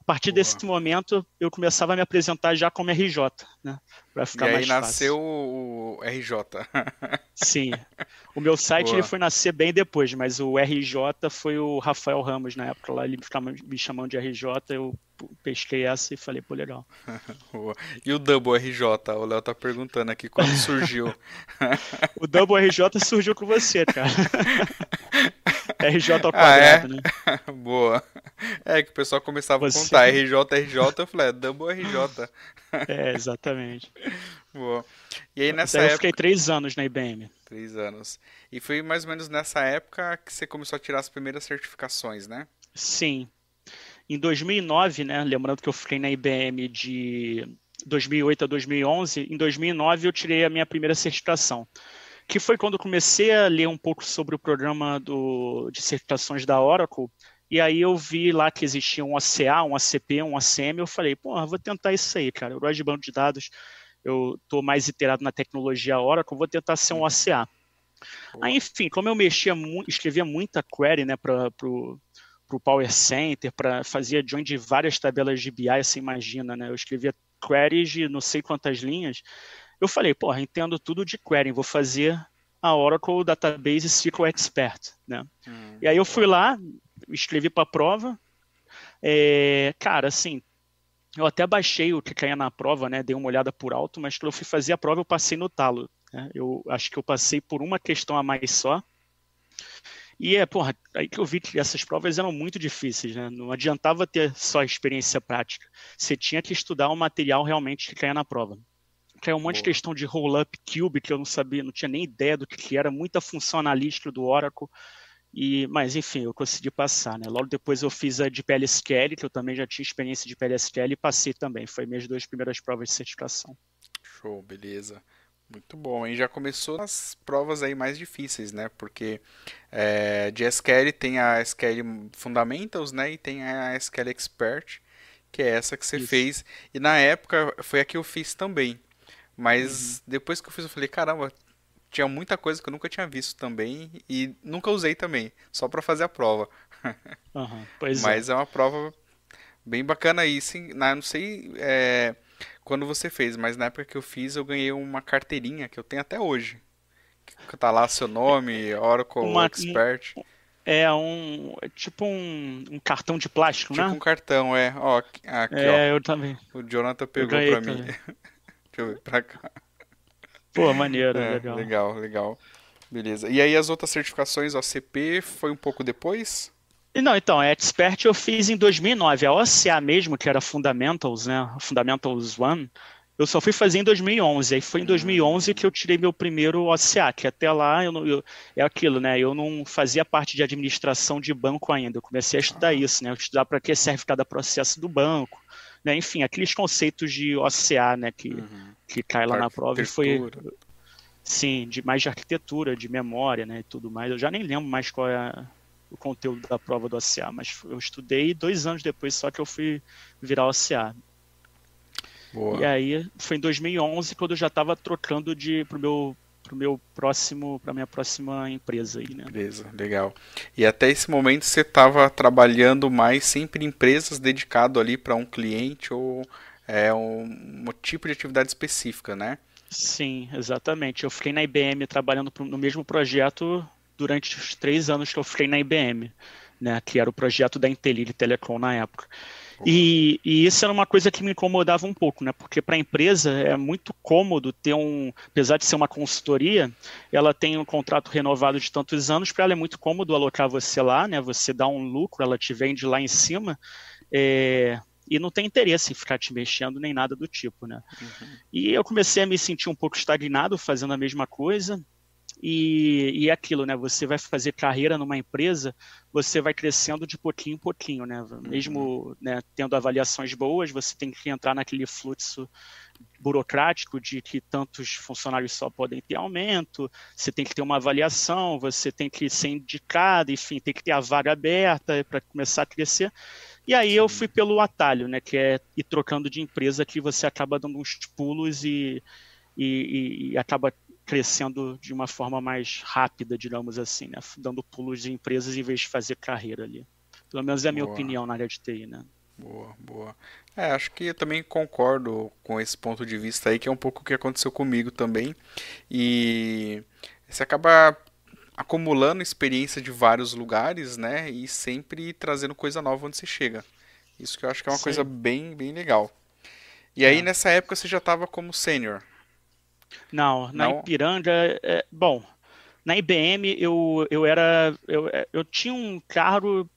S2: a partir Boa. desse momento, eu começava a me apresentar já como RJ, né? Pra ficar
S1: e
S2: mais
S1: aí nasceu o RJ.
S2: Sim. O meu site ele foi nascer bem depois, mas o RJ foi o Rafael Ramos na época lá, ele ficava me chamando de RJ, eu pesquei essa e falei, pô, legal.
S1: e o Double RJ? O Léo tá perguntando aqui quando surgiu.
S2: o Double RJ surgiu com você, cara. RJ ao quadrado, ah, é?
S1: né? Boa. É que o pessoal começava Você... a contar RJ, RJ, eu falei, é Double RJ.
S2: É, exatamente.
S1: Boa. E aí nessa
S2: Até
S1: época...
S2: eu fiquei três anos na IBM.
S1: Três anos. E foi mais ou menos nessa época que você começou a tirar as primeiras certificações, né?
S2: Sim. Em 2009, né, lembrando que eu fiquei na IBM de 2008 a 2011, em 2009 eu tirei a minha primeira certificação que foi quando comecei a ler um pouco sobre o programa do, de certificações da Oracle, e aí eu vi lá que existia um OCA, um ACP, um ACM, eu falei, pô, vou tentar isso aí, cara. Eu gosto de banco de dados, eu estou mais iterado na tecnologia Oracle, vou tentar ser um OCA. Aí, enfim, como eu mexia escrevia muita query, né, para pro, pro Power Center, para fazia join de várias tabelas de BI, você imagina, né? Eu escrevia queries de não sei quantas linhas. Eu falei, porra, entendo tudo de query, vou fazer a Oracle Database SQL Expert, né? Hum, e aí eu fui lá, escrevi para a prova. É, cara, assim, eu até baixei o que caía na prova, né? Dei uma olhada por alto, mas quando eu fui fazer a prova eu passei no talo. Né? Eu acho que eu passei por uma questão a mais só. E é, porra, aí que eu vi que essas provas eram muito difíceis, né? Não adiantava ter só experiência prática. Você tinha que estudar o material realmente que caía na prova que é um monte Boa. de questão de roll-up cube que eu não sabia, não tinha nem ideia do que, era, muita função analítica do Oracle. E, mas enfim, eu consegui passar, né? Logo depois eu fiz a de PLSQL, que eu também já tinha experiência de PLSQL e passei também. Foi minhas duas primeiras provas de certificação.
S1: Show, beleza. Muito bom, e já começou as provas aí mais difíceis, né? Porque é, de SQL tem a SQL Fundamentals, né? E tem a SQL Expert, que é essa que você Isso. fez. E na época foi a que eu fiz também. Mas uhum. depois que eu fiz, eu falei, caramba, tinha muita coisa que eu nunca tinha visto também e nunca usei também, só para fazer a prova.
S2: Uhum,
S1: Mas é. é. uma prova bem bacana aí, sim. Não sei é, quando você fez, mas na época que eu fiz eu ganhei uma carteirinha que eu tenho até hoje. Que tá lá seu nome, Oracle uma, Expert.
S2: É um. É tipo um, um, cartão de plástico,
S1: tipo
S2: né?
S1: Tipo um cartão, é. Ó, aqui,
S2: é,
S1: ó.
S2: eu também.
S1: O Jonathan pegou pra mim. Deixa eu ver pra cá.
S2: Pô, maneiro, é,
S1: legal. Legal, legal. Beleza. E aí as outras certificações, OCP, foi um pouco depois?
S2: Não, então, a Expert eu fiz em 2009. A OCA mesmo, que era Fundamentals, né? Fundamentals One, eu só fui fazer em 2011. Aí foi em 2011 que eu tirei meu primeiro OCA, que até lá eu, não, eu, é aquilo, né? Eu não fazia parte de administração de banco ainda. Eu comecei a estudar ah. isso, né? Eu estudar para que serve cada processo do banco, né? Enfim, aqueles conceitos de OCA, né, que, uhum. que cai lá na prova e foi sim, de mais de arquitetura, de memória, né, e tudo mais. Eu já nem lembro mais qual é o conteúdo da prova do OCA, mas eu estudei dois anos depois só que eu fui virar OCA. Boa. E aí foi em 2011 quando eu já estava trocando de pro meu para meu próximo, minha próxima empresa aí, né?
S1: Beleza, legal. E até esse momento você estava trabalhando mais sempre em empresas dedicado ali para um cliente ou é um, um, tipo de atividade específica, né?
S2: Sim, exatamente. Eu fiquei na IBM trabalhando no mesmo projeto durante os três anos que eu fiquei na IBM, né? Que era o projeto da Intelli Telecom na época. E, e, isso era uma coisa que me incomodava um pouco, né? Porque para a empresa é muito cômodo ter um, apesar de ser uma consultoria, ela tem um contrato renovado de tantos anos, para ela é muito cômodo alocar você lá, né? Você dá um lucro, ela te vende lá em cima. É, e não tem interesse em ficar te mexendo nem nada do tipo, né? Uhum. E eu comecei a me sentir um pouco estagnado fazendo a mesma coisa. E, e é aquilo, né? Você vai fazer carreira numa empresa, você vai crescendo de pouquinho em pouquinho, né? Mesmo uhum. né, tendo avaliações boas, você tem que entrar naquele fluxo burocrático de que tantos funcionários só podem ter aumento, você tem que ter uma avaliação, você tem que ser indicado, enfim, tem que ter a vaga aberta para começar a crescer. E aí eu fui pelo atalho, né, que é ir trocando de empresa que você acaba dando uns pulos e, e, e acaba crescendo de uma forma mais rápida, digamos assim, né, dando pulos de empresas em vez de fazer carreira ali. Pelo menos é a minha Boa. opinião na área de TI, né?
S1: Boa, boa. É, acho que eu também concordo com esse ponto de vista aí, que é um pouco o que aconteceu comigo também. E você acaba acumulando experiência de vários lugares, né? E sempre trazendo coisa nova onde você chega. Isso que eu acho que é uma Sim. coisa bem, bem legal. E aí, é. nessa época, você já estava como sênior?
S2: Não, na Não? Ipiranga, é, bom, na IBM eu, eu era, eu, eu tinha um cargo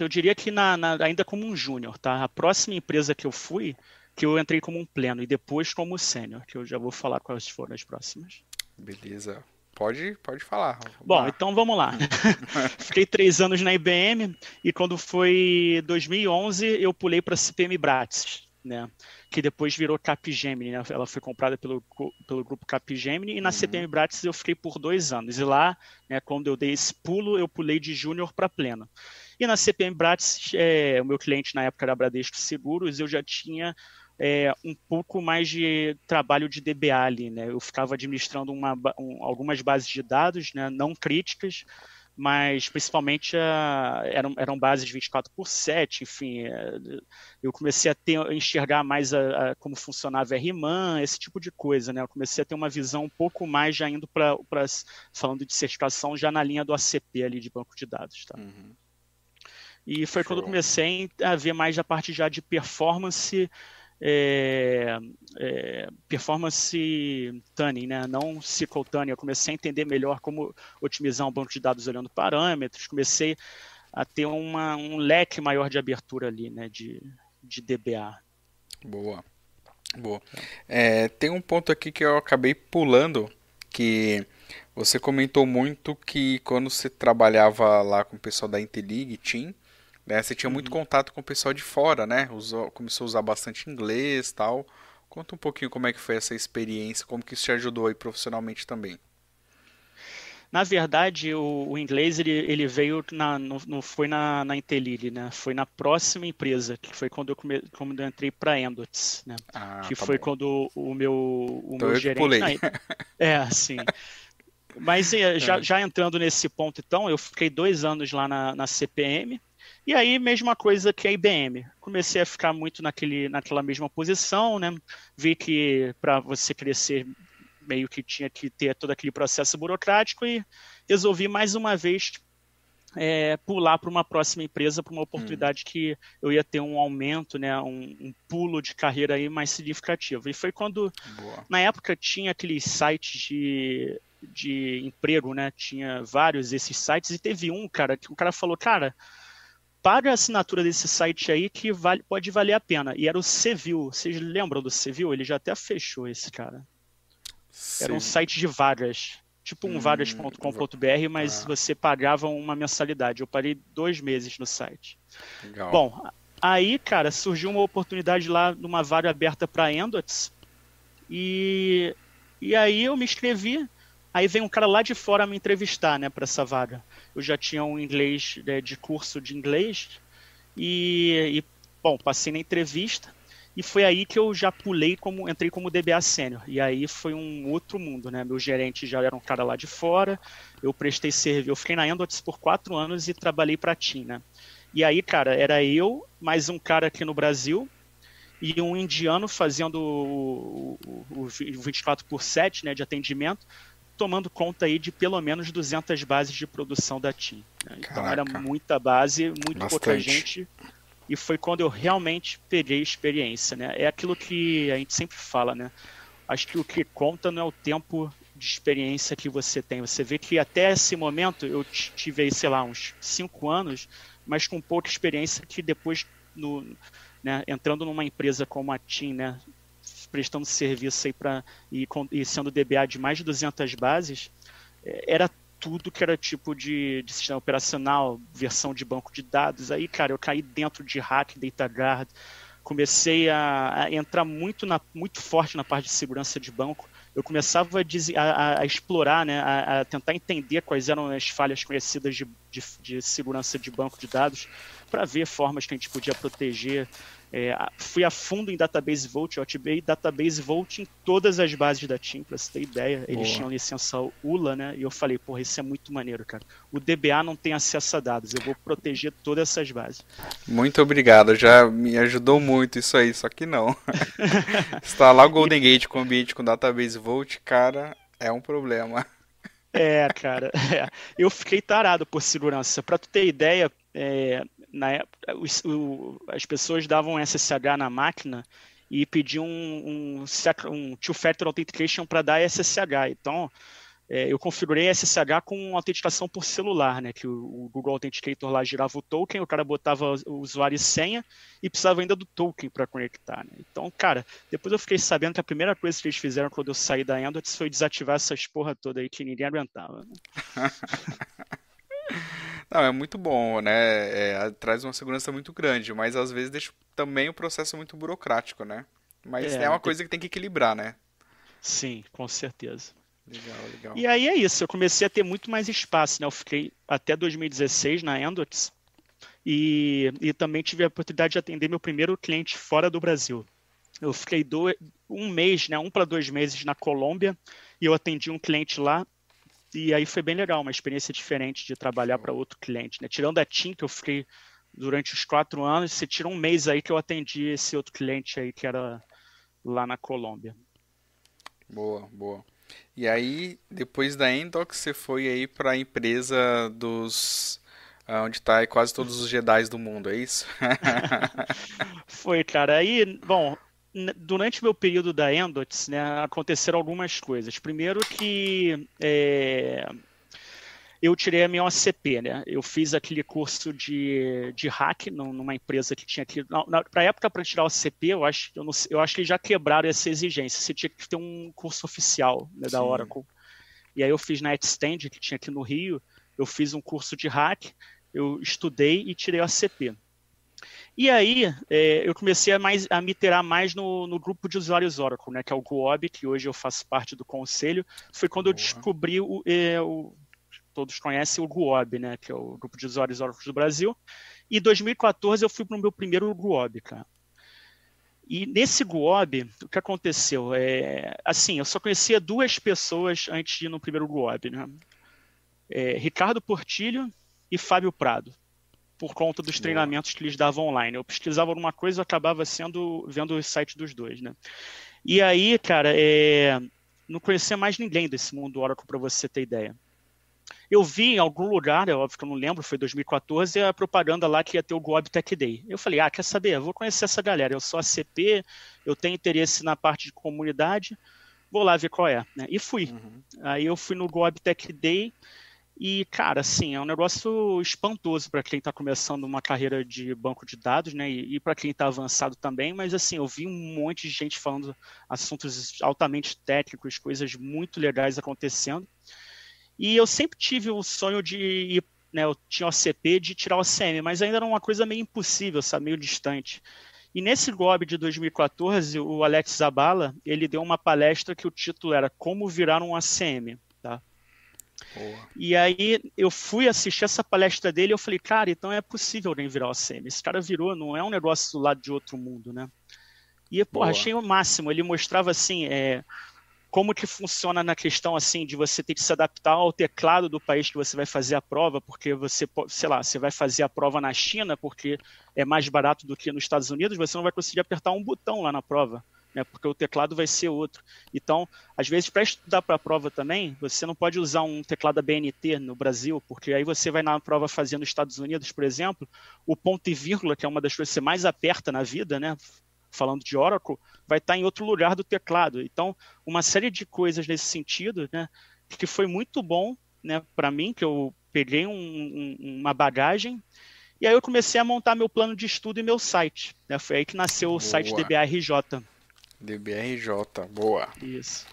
S2: eu diria que na, na, ainda como um júnior, tá? A próxima empresa que eu fui, que eu entrei como um pleno e depois como sênior, que eu já vou falar quais foram as próximas.
S1: Beleza. Pode, pode falar.
S2: Bom, então vamos lá. Fiquei três anos na IBM e quando foi 2011 eu pulei para a CPM Bratis, né? Que depois virou Capgemini, né? Ela foi comprada pelo, pelo grupo Capgemini e na uhum. CPM Bratis eu fiquei por dois anos. E lá, né, quando eu dei esse pulo, eu pulei de júnior para pleno. E na CPM Bratis, é, o meu cliente na época era Bradesco Seguros, eu já tinha é, um pouco mais de trabalho de DBA ali, né? Eu ficava administrando uma, um, algumas bases de dados, né, não críticas, mas principalmente a, eram, eram bases 24 por 7, enfim, é, eu comecei a, ter, a enxergar mais a, a, como funcionava a RMAN, esse tipo de coisa, né? Eu comecei a ter uma visão um pouco mais já indo para, falando de certificação, já na linha do ACP ali de banco de dados, tá? Uhum. E foi Show. quando eu comecei a ver mais a parte já de performance, é, é, performance tuning, né? não SQL tuning. Eu comecei a entender melhor como otimizar um banco de dados olhando parâmetros, comecei a ter uma, um leque maior de abertura ali, né? de, de DBA.
S1: Boa. Boa. É, tem um ponto aqui que eu acabei pulando, que você comentou muito que quando você trabalhava lá com o pessoal da Intelig, Team, né? Você tinha muito uhum. contato com o pessoal de fora, né? Usou, começou a usar bastante inglês tal. Conta um pouquinho como é que foi essa experiência, como que isso te ajudou aí profissionalmente também.
S2: Na verdade, o, o inglês ele, ele veio na, não, não foi na, na Intelili, né? Foi na próxima empresa, que foi quando eu, come, quando eu entrei para Endots, né? Ah, que tá foi bom. quando o meu, o então meu gerente. Pulei. é, sim. Mas eh, já, é. já entrando nesse ponto, então, eu fiquei dois anos lá na, na CPM, e aí, mesma coisa que a IBM. Comecei a ficar muito naquele, naquela mesma posição, né? Vi que para você crescer meio que tinha que ter todo aquele processo burocrático e resolvi mais uma vez é, pular para uma próxima empresa, para uma oportunidade hum. que eu ia ter um aumento, né, um, um, pulo de carreira aí mais significativo. E foi quando, Boa. na época, tinha aqueles sites de, de emprego, né, tinha vários desses sites, e teve um, cara, que o cara falou, cara, paga a assinatura desse site aí que vale, pode valer a pena. E era o Civil. Vocês lembram do Civil? Ele já até fechou esse cara. Sim. Era um site de vagas. Tipo um hum, vagas.com.br, mas ah. você pagava uma mensalidade. Eu parei dois meses no site. Legal. Bom, aí, cara, surgiu uma oportunidade lá numa vaga aberta para Endots. E, e aí eu me inscrevi Aí vem um cara lá de fora me entrevistar, né, para essa vaga. Eu já tinha um inglês né, de curso de inglês e, e, bom, passei na entrevista e foi aí que eu já pulei como entrei como DBA sênior. E aí foi um outro mundo, né? Meu gerente já era um cara lá de fora. Eu prestei serviço, eu fiquei na Endots por quatro anos e trabalhei para a TIM, né? E aí, cara, era eu mais um cara aqui no Brasil e um indiano fazendo o, o, o 24 por 7, né, de atendimento tomando conta aí de pelo menos 200 bases de produção da TIM. Né? Então era muita base, muito Bastante. pouca gente. E foi quando eu realmente peguei experiência, né? É aquilo que a gente sempre fala, né? Acho que o que conta não é o tempo de experiência que você tem. Você vê que até esse momento eu tive, sei lá, uns cinco anos, mas com pouca experiência que depois, no, né, entrando numa empresa como a TIM, né, prestando serviço aí para e, e, sendo DBA de mais de 200 bases, é, era tudo que era tipo de, de, sistema operacional, versão de banco de dados. Aí, cara, eu caí dentro de hack, data guard, comecei a, a entrar muito, na, muito forte na parte de segurança de banco. Eu começava a, a, a explorar, né, a, tentar entender quais eram as falhas conhecidas de, de, de segurança de banco de dados, para ver formas que a gente podia proteger é, fui a fundo em Database Vault, eu ativei Database Vault em todas as bases da Team, pra você ter ideia. Eles Boa. tinham licença ULA, né? E eu falei, porra, isso é muito maneiro, cara. O DBA não tem acesso a dados, eu vou proteger todas essas bases.
S1: Muito obrigado, já me ajudou muito isso aí, só que não. Instalar o Golden Gate com ambiente com Database Vault, cara, é um problema.
S2: É, cara, é. eu fiquei tarado por segurança. Pra tu ter ideia, é, na época, o, as pessoas davam SSH na máquina e pediam um, um, um two-factor authentication para dar SSH. Então, é, eu configurei SSH com autenticação por celular, né? Que o, o, Google Authenticator lá girava o token, o cara botava o usuário e senha e precisava ainda do token para conectar. Né? Então, cara, depois eu fiquei sabendo que a primeira coisa que eles fizeram quando eu saí da Endots foi desativar essas porra toda aí que ninguém aguentava. Né?
S1: Não, é muito bom, né? É, traz uma segurança muito grande, mas às vezes deixa também o processo muito burocrático, né? Mas é, é uma coisa que tem que equilibrar, né?
S2: Sim, com certeza.
S1: Legal, legal.
S2: E aí é isso, eu comecei a ter muito mais espaço, né? Eu fiquei até 2016 na Endots e, e também tive a oportunidade de atender meu primeiro cliente fora do Brasil. Eu fiquei do, um mês, né, um para dois meses na Colômbia e eu atendi um cliente lá e aí foi bem legal, uma experiência diferente de trabalhar para outro cliente. Né? Tirando a TIM, que eu fiquei durante os quatro anos, você tira um mês aí que eu atendi esse outro cliente aí que era lá na Colômbia.
S1: Boa, boa. E aí, depois da Endox, você foi aí para a empresa dos ah, onde está quase todos os Jedi do mundo, é isso?
S2: foi, cara. Aí, bom, durante meu período da Endots, né, aconteceram algumas coisas. Primeiro que é, eu tirei a minha OCP, né? Eu fiz aquele curso de, de hack numa empresa que tinha aqui. Para a época, para tirar o OCP, eu acho, eu, não, eu acho que já quebraram essa exigência. Você tinha que ter um curso oficial né, da Oracle. E aí eu fiz na Extend, que tinha aqui no Rio. Eu fiz um curso de hack, eu estudei e tirei o OCP. E aí é, eu comecei a, mais, a me terar mais no, no, grupo de usuários Oracle, né, que é o GUOB, que hoje eu faço parte do conselho. Foi quando Boa. eu descobri o, é, o, todos conhecem o GUOB, né, que é o grupo de usuários Oracle do Brasil. E em 2014 eu fui para o meu primeiro GUOB, cara. E nesse GUOB, o que aconteceu? É, assim, eu só conhecia duas pessoas antes de ir no primeiro GUOB, né? É, Ricardo Portilho e Fábio Prado por conta dos treinamentos que eles davam online. Eu pesquisava alguma coisa e acabava sendo vendo o site dos dois, né? E aí, cara, é... não conhecia mais ninguém desse mundo Oracle para você ter ideia. Eu vi em algum lugar, é óbvio que eu não lembro, foi 2014, a propaganda lá que ia ter o Gob Tech Day. Eu falei, ah, quer saber? Eu vou conhecer essa galera. Eu sou ACP, eu tenho interesse na parte de comunidade, vou lá ver qual é. Né? E fui. Uhum. Aí eu fui no Gob Tech Day e, cara, assim, é um negócio espantoso para quem está começando uma carreira de banco de dados, né? E, e para quem está avançado também, mas assim, eu vi um monte de gente falando assuntos altamente técnicos, coisas muito legais acontecendo. E eu sempre tive o sonho de ir, né? Eu tinha o CP de tirar o CM, mas ainda era uma coisa meio impossível, sabe? Meio distante. E nesse GOB de 2014, o Alex Zabala, ele deu uma palestra que o título era Como Virar um ACM, tá? Boa. E aí eu fui assistir essa palestra dele e eu falei, cara, então é possível nem virar o OCM. Esse cara virou, não é um negócio lá de outro mundo, né? E, pô, achei o máximo. Ele mostrava, assim, é, como que funciona na questão, assim, de você ter que se adaptar ao teclado do país que você vai fazer a prova, porque você, sei lá, você vai fazer a prova na China porque é mais barato do que nos Estados Unidos, você não vai conseguir apertar um botão lá na prova né, porque o teclado vai ser outro. Então, às vezes, para estudar para a prova também, você não pode usar um teclado ABNT no Brasil, porque aí você vai na prova fazer nos Estados Unidos, por exemplo, o ponto e vírgula, que é uma das coisas que você mais aperta na vida, né, falando de Oracle, vai estar em outro lugar do teclado. Então, uma série de coisas nesse sentido, né, que foi muito bom né, para mim, que eu peguei um, um, uma bagagem e aí eu comecei a montar meu plano de estudo e meu site. Né? Foi aí que nasceu Boa. o site DBRJ.
S1: DBRJ, boa.
S2: Isso.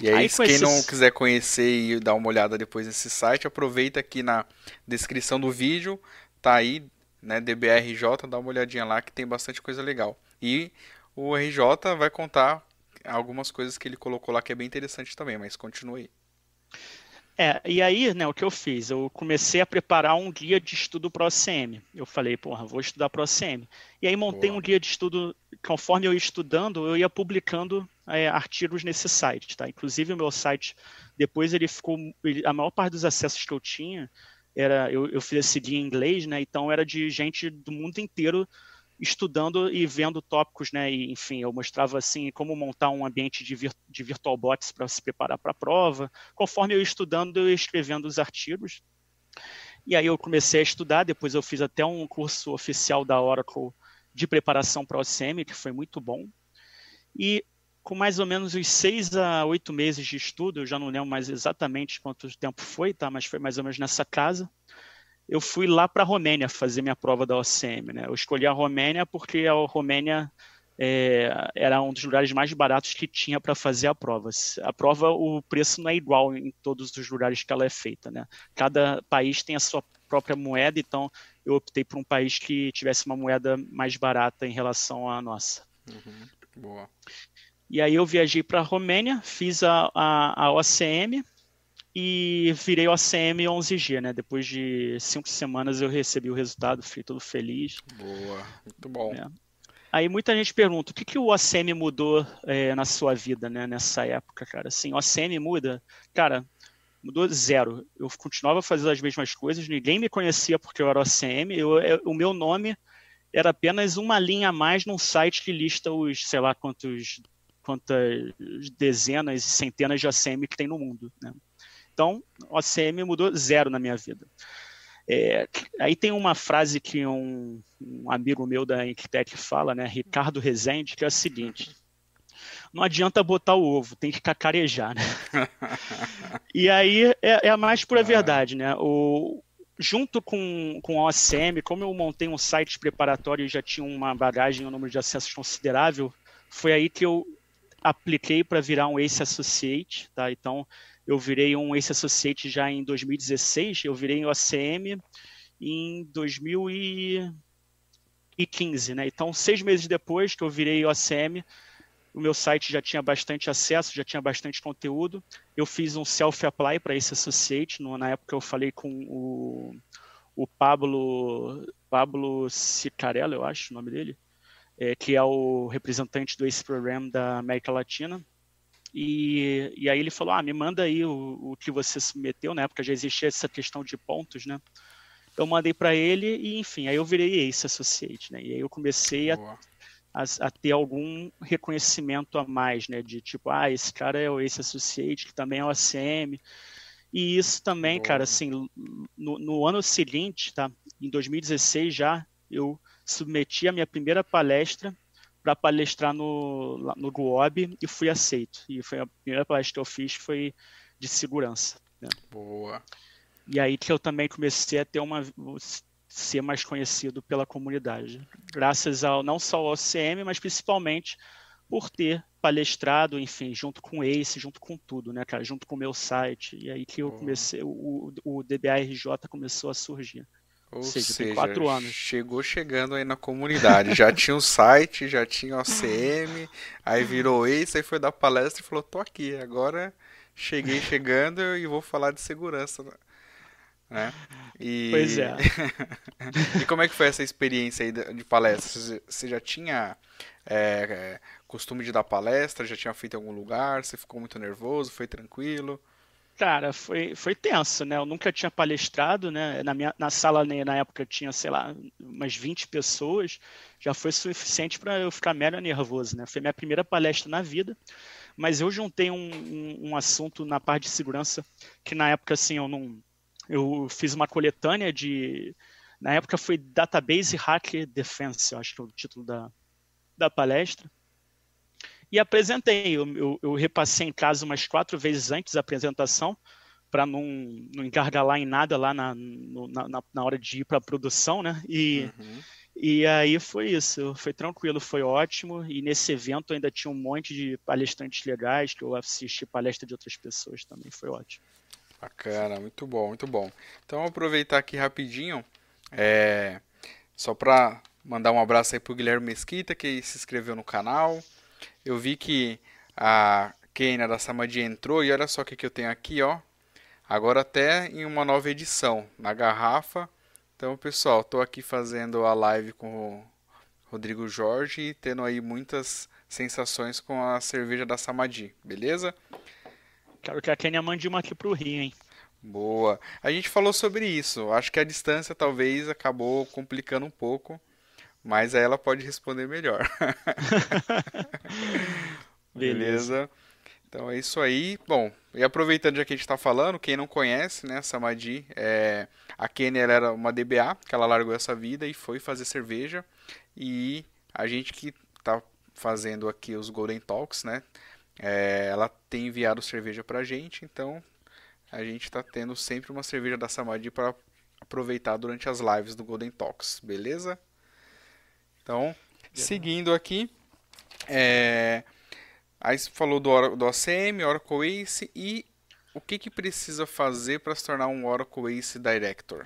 S1: E aí, quem esses... não quiser conhecer e dar uma olhada depois nesse site, aproveita aqui na descrição do vídeo, tá aí, né, DBRJ, dá uma olhadinha lá que tem bastante coisa legal. E o RJ vai contar algumas coisas que ele colocou lá que é bem interessante também, mas continue aí.
S2: É, e aí, né, o que eu fiz? Eu comecei a preparar um guia de estudo para o OCM. Eu falei, porra, vou estudar para o OCM. E aí montei Boa. um guia de estudo, conforme eu ia estudando, eu ia publicando é, artigos nesse site, tá? Inclusive o meu site, depois ele ficou, ele, a maior parte dos acessos que eu tinha, era, eu, eu fiz esse guia em inglês, né, então era de gente do mundo inteiro estudando e vendo tópicos, né? E, enfim, eu mostrava assim como montar um ambiente de, vir, de VirtualBox para se preparar para a prova. Conforme eu estudando, eu ia escrevendo os artigos. E aí eu comecei a estudar, depois eu fiz até um curso oficial da Oracle de preparação para o OCM, que foi muito bom. E com mais ou menos uns seis a oito meses de estudo, eu já não lembro mais exatamente quanto tempo foi, tá? Mas foi mais ou menos nessa casa eu fui lá para a Romênia fazer minha prova da OCM. Né? Eu escolhi a Romênia porque a Romênia é, era um dos lugares mais baratos que tinha para fazer a prova. A prova, o preço não é igual em todos os lugares que ela é feita. Né? Cada país tem a sua própria moeda, então eu optei por um país que tivesse uma moeda mais barata em relação à nossa.
S1: Uhum. Boa.
S2: E aí eu viajei para a Romênia, fiz a, a, a OCM, e virei o ACM 11G, né? Depois de cinco semanas eu recebi o resultado, fiquei todo feliz.
S1: Boa, muito bom. É.
S2: Aí muita gente pergunta, o que, que o ACM mudou é, na sua vida, né? Nessa época, cara? Assim, o ACM muda? Cara, mudou zero. Eu continuava fazendo as mesmas coisas, ninguém me conhecia porque eu era o ACM, eu, eu, o meu nome era apenas uma linha a mais num site que lista os, sei lá, quantos quantas dezenas e centenas de ACM que tem no mundo, né? Então, o ACM mudou zero na minha vida. É, aí tem uma frase que um, um amigo meu da Inktech fala, né, Ricardo Rezende, que é a seguinte: não adianta botar o ovo, tem que cacarejar, né? e aí é, é, a mais pura ah. verdade, né? O, junto com, com o OCM, como eu montei um site preparatório e já tinha uma bagagem, um número de acessos considerável, foi aí que eu apliquei para virar um ACE Associate, tá? Então, eu virei um Ace Associate já em 2016, eu virei o ACM em 2015, né? Então, seis meses depois que eu virei o ACM, o meu site já tinha bastante acesso, já tinha bastante conteúdo. Eu fiz um self-apply para esse associate. No, na época eu falei com o, o Pablo, Pablo Cicarella, eu acho o nome dele, é, que é o representante do ACE Program da América Latina. E, e aí ele falou, ah, me manda aí o, o que você submeteu, na época já existia essa questão de pontos, né? Eu mandei para ele e, enfim, aí eu virei Ace Associate, né? E aí eu comecei a, a, a, ter algum reconhecimento a mais, né? De tipo, ah, esse cara é o Ace Associate, que também é o ACM. E isso também, Boa. cara, assim, no, no ano seguinte, tá? Em 2016 já, eu submeti a minha primeira palestra para palestrar no, no GUOB e fui aceito. E foi a primeira palestra que eu fiz foi de segurança. Né?
S1: Boa.
S2: E aí que eu também comecei a ter uma ser mais conhecido pela comunidade, graças ao não só ao OCM, mas principalmente por ter palestrado, enfim, junto com o Ace, junto com tudo, né, cara, junto com o meu site. E aí que eu comecei, o, o DBARJ começou a surgir.
S1: Ou seja, seja quatro anos. chegou chegando aí na comunidade. Já tinha o site, já tinha o ACM, aí virou ex, aí foi dar palestra e falou, tô aqui, agora cheguei chegando e vou falar de segurança. Né? E...
S2: Pois é.
S1: e como é que foi essa experiência aí de palestra? Você já tinha é, costume de dar palestra? Já tinha feito em algum lugar? Você ficou muito nervoso? Foi tranquilo?
S2: Cara, foi, foi tenso, né? Eu nunca tinha palestrado, né? Na, minha, na sala, né, na época, tinha, sei lá, umas 20 pessoas. Já foi suficiente para eu ficar mega nervoso, né? Foi minha primeira palestra na vida. Mas eu juntei um, um, um assunto na parte de segurança que, na época, assim, eu não... Eu fiz uma coletânea de... Na época foi Database Hacker Defense, eu acho que é o título da, da palestra e apresentei. Eu, eu, eu, repassei em casa umas quatro vezes antes da apresentação, para não, não engargalar em nada lá na, na, na, hora de ir para a produção, né? E, uhum. e aí foi isso, foi tranquilo, foi ótimo. E nesse evento ainda tinha um monte de palestrantes legais, que eu assisti palestra de outras pessoas também, foi ótimo.
S1: Bacana, muito bom, muito bom. Então, vou aproveitar aqui rapidinho, é, só para mandar um abraço aí pro Guilherme Mesquita, que se inscreveu no canal. Eu vi que a Kenia da Samadi entrou e olha só o que, que eu tenho aqui, ó. Agora até em uma nova edição, na garrafa. Então, pessoal, estou aqui fazendo a live com o Rodrigo Jorge e tendo aí muitas sensações com a cerveja da Samadi, beleza?
S2: Quero que a Kenia mande uma aqui pro Rio, hein?
S1: Boa. A gente falou sobre isso. Acho que a distância talvez acabou complicando um pouco, mas aí ela pode responder melhor. Beleza. Então é isso aí. Bom, e aproveitando já que a gente está falando, quem não conhece, né, Samadi, é, a Kenia era uma DBA, que ela largou essa vida e foi fazer cerveja. E a gente que está fazendo aqui os Golden Talks, né, é, ela tem enviado cerveja pra gente, então a gente está tendo sempre uma cerveja da Samadi para aproveitar durante as lives do Golden Talks, beleza? Então, seguindo aqui, é, Aí você falou do, do ACM, Oracle Ace e o que, que precisa fazer para se tornar um Oracle Ace Director?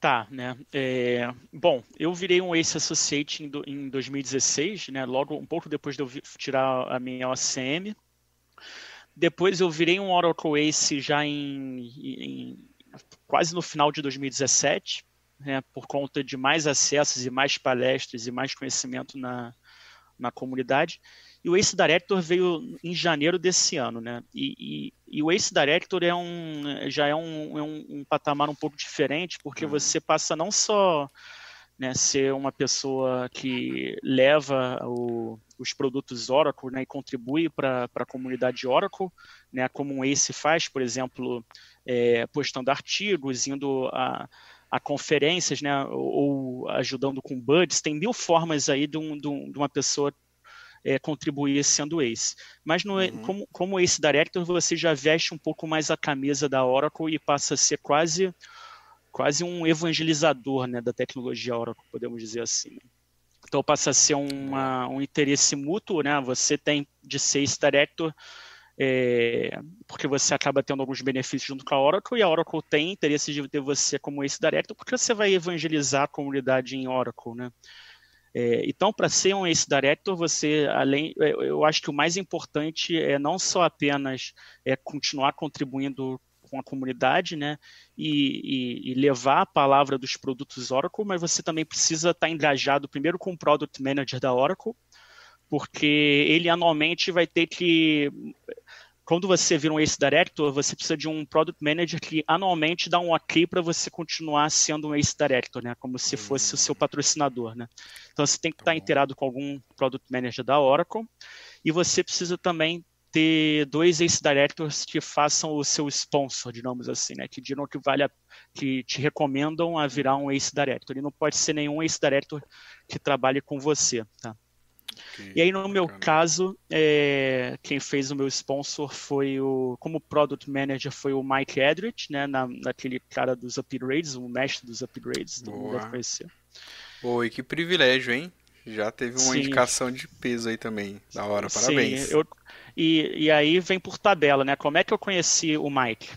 S2: Tá, né? É, bom, eu virei um Ace Associate em, do, em 2016, né? Logo um pouco depois de eu tirar a minha OCM. Depois eu virei um Oracle Ace já em, em quase no final de 2017, né? Por conta de mais acessos e mais palestras e mais conhecimento na, na comunidade. E o Ace Director veio em janeiro desse ano, né? E, e, e o Ace Director é um, já é um, é um, um patamar um pouco diferente, porque uhum. você passa não só né, ser uma pessoa que leva o, os produtos Oracle né, e contribui para a comunidade Oracle, né, como um Ace faz, por exemplo, é, postando artigos, indo a, a conferências, né, ou ajudando com buds, tem mil formas aí de, um, de uma pessoa é, contribuir sendo Ace. Mas no, uhum. como, como Ace Director, você já veste um pouco mais a camisa da Oracle e passa a ser quase, quase um evangelizador né, da tecnologia Oracle, podemos dizer assim. Né? Então passa a ser uma, um interesse mútuo, né? Você tem de ser Ace Director é, porque você acaba tendo alguns benefícios junto com a Oracle, e a Oracle tem interesse de ter você como Ace Director, porque você vai evangelizar a comunidade em Oracle, né? É, então, para ser um Ace Director, você, além, é, eu acho que o mais importante é não só apenas é continuar contribuindo com a comunidade, né, e, e, e, levar a palavra dos produtos Oracle, mas você também precisa estar engajado primeiro com o Product Manager da Oracle, porque ele anualmente vai ter que quando você vira um Ace Director, você precisa de um Product Manager que anualmente dá um ok para você continuar sendo um Ace Director, né? Como se fosse o seu patrocinador, né? Então você tem que estar tá inteirado com algum Product Manager da Oracle e você precisa também ter dois Ace Directors que façam o seu sponsor, digamos assim, né? Que digam que vale a, que te recomendam a virar um Ace Director. E não pode ser nenhum Ace Director que trabalhe com você, tá? E aí, no meu caso, é, quem fez o meu sponsor foi o. Como Product Manager foi o Mike Edrich, né? Na, naquele cara dos upgrades, o mestre dos upgrades, todo mundo conhecer.
S1: Boa, e que privilégio, hein? Já teve uma Sim. indicação de peso aí também. Da hora, parabéns.
S2: Sim, eu, e, e aí vem por tabela, né? Como é que eu conheci o Mike?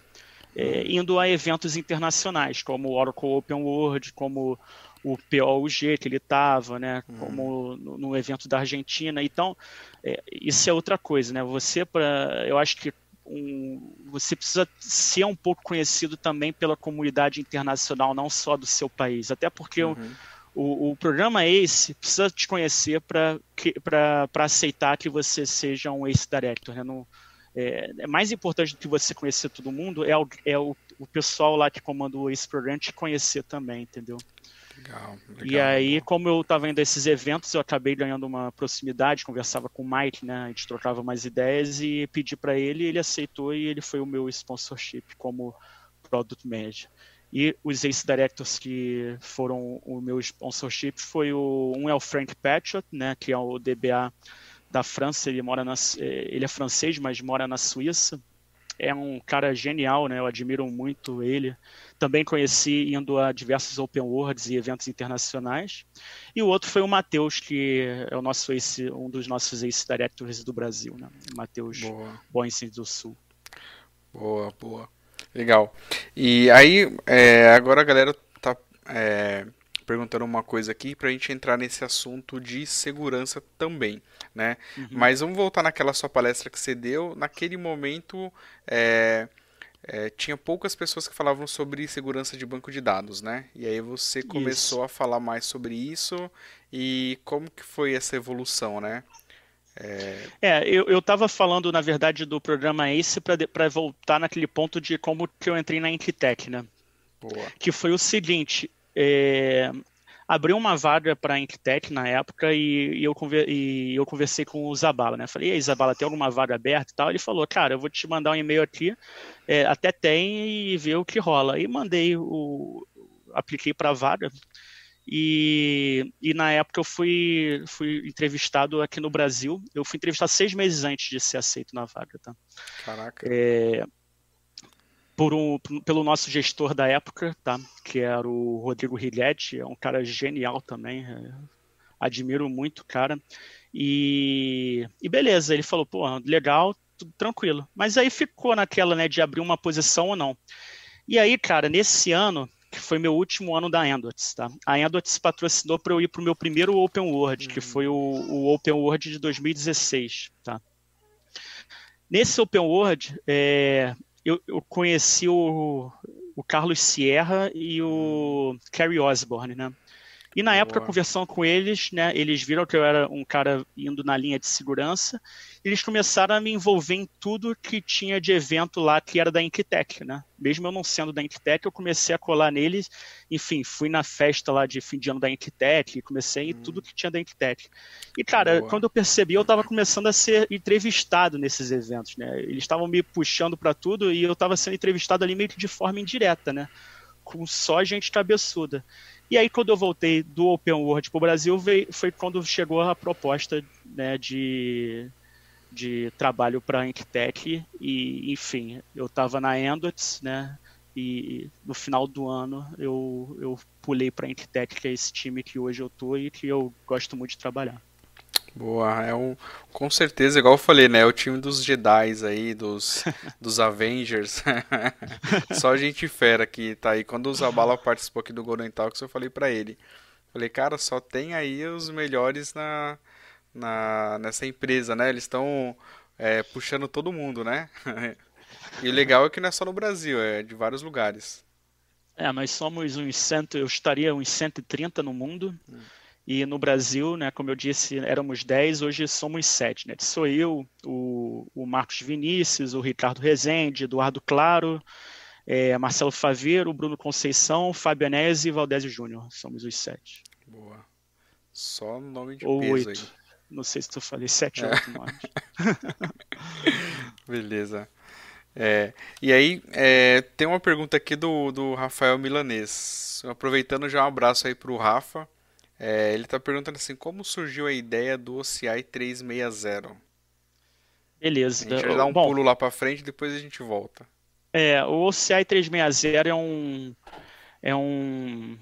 S2: É, hum. indo a eventos internacionais, como o Oracle Open World, como o POUG que ele estava, né, uhum. como no, no, evento da Argentina. Então, é, isso é outra coisa, né? Você para, eu acho que um, você precisa ser um pouco conhecido também pela comunidade internacional, não só do seu país, até porque uhum. o, o, o, programa ACE precisa te conhecer para aceitar que você seja um ACE Director. Né? No, é, é, mais importante do que você conhecer todo mundo é, o, é o, o pessoal lá que comanda o ACE Program te conhecer também, entendeu? Legal, legal, e aí, como eu estava indo a esses eventos, eu acabei ganhando uma proximidade, conversava com o Mike, né? A gente trocava mais ideias e pedi para ele, ele aceitou e ele foi o meu sponsorship como Product Manager. E os Ace Directors que foram o meu sponsorship foi o um é o Frank Patriot, né, que é o DBA da França, ele mora na, eh, ele é francês, mas mora na Suíça. É um cara genial, né? Eu admiro muito ele. Também conheci indo a diversos Open Worlds e eventos internacionais. E o outro foi o Matheus, que é o nosso ace, um dos nossos Ace Directors do Brasil, né? Matheus Boensen do Sul.
S1: Boa, boa. Legal. E aí, é, agora a galera tá é, perguntando uma coisa aqui para a gente entrar nesse assunto de segurança também, né? Uhum. Mas vamos voltar naquela sua palestra que você deu. Naquele momento, é, é, tinha poucas pessoas que falavam sobre segurança de banco de dados, né? E aí você começou isso. a falar mais sobre isso e como que foi essa evolução, né?
S2: É, é eu estava falando, na verdade, do programa ACE para voltar naquele ponto de como que eu entrei na Intitech, né? Boa. Que foi o seguinte, é, abriu uma vaga para a Intitech na época e, e, eu e, eu conversei com o Zabala, né? Falei, e aí, Zabala, tem alguma vaga aberta e tal? Ele falou, cara, eu vou te mandar um e-mail aqui, é, até tem e ver o que rola. E mandei o. apliquei para a vaga. E, e na época eu fui, fui entrevistado aqui no Brasil. Eu fui entrevistado seis meses antes de ser aceito na vaga, tá?
S1: Caraca.
S2: É, por um, pelo nosso gestor da época, tá? que era o Rodrigo Riletti, é um cara genial também, é, admiro muito cara. E, e beleza, ele falou, pô, legal, tudo tranquilo. Mas aí ficou naquela, né, de abrir uma posição ou não. E aí, cara, nesse ano, que foi meu último ano da Endots, tá? A Endots patrocinou para eu ir para o meu primeiro Open World, uhum. que foi o, o, Open World de 2016, tá? Nesse Open World, é, eu, eu conheci o, o Carlos Sierra e o Kerry Osborne, né? E na Boa. época, conversando com eles, né, eles viram que eu era um cara indo na linha de segurança, eles começaram a me envolver em tudo que tinha de evento lá que era da Inktech, né? Mesmo eu não sendo da Inktech, eu comecei a colar neles, enfim, fui na festa lá de fim de ano da Inktech, comecei em hum. tudo que tinha da Inktech. E, cara, Boa. quando eu percebi, eu estava começando a ser entrevistado nesses eventos, né? Eles estavam me puxando para tudo e eu estava sendo entrevistado ali meio que de forma indireta, né? Com só gente cabeçuda. E aí, quando eu voltei do Open World para o Brasil, veio, foi quando chegou a proposta né, de, de trabalho para a Inktech. E, enfim, eu estava na Endots, né? E no final do ano eu, eu pulei para a Inktech, que é esse time que hoje eu tô e que eu gosto muito de trabalhar.
S1: Boa, é um, com certeza, igual eu falei, né? É o time dos Jedi aí, dos, dos Avengers. Só gente fera que tá aí. Quando o Zabala participou aqui do Golden Talks, eu falei para ele. Falei, cara, só tem aí os melhores na, na nessa empresa, né? Eles estão é, puxando todo mundo, né? e o legal é que não é só no Brasil, é de vários lugares.
S2: É, nós somos uns cento, eu estaria uns 130 no mundo. Hum. E no Brasil, né, como eu disse, éramos 10, hoje somos 7. Né? Sou eu, o, o Marcos Vinícius, o Ricardo Rezende, Eduardo Claro, é, Marcelo Faveiro, Bruno Conceição, Fabianese e Valdésio Júnior. Somos os sete.
S1: Boa. Só nome de
S2: ou
S1: peso
S2: oito. aí. Não sei se tu falei sete ou é. oito nomes.
S1: Beleza. É, e aí, é, tem uma pergunta aqui do, do Rafael Milanês. Aproveitando já um abraço aí para o Rafa. É, ele está perguntando assim, como surgiu a ideia do OCI 360?
S2: Beleza.
S1: A gente vai dar um Bom, pulo lá para frente, depois a gente volta.
S2: É, o OCI 360 é um é um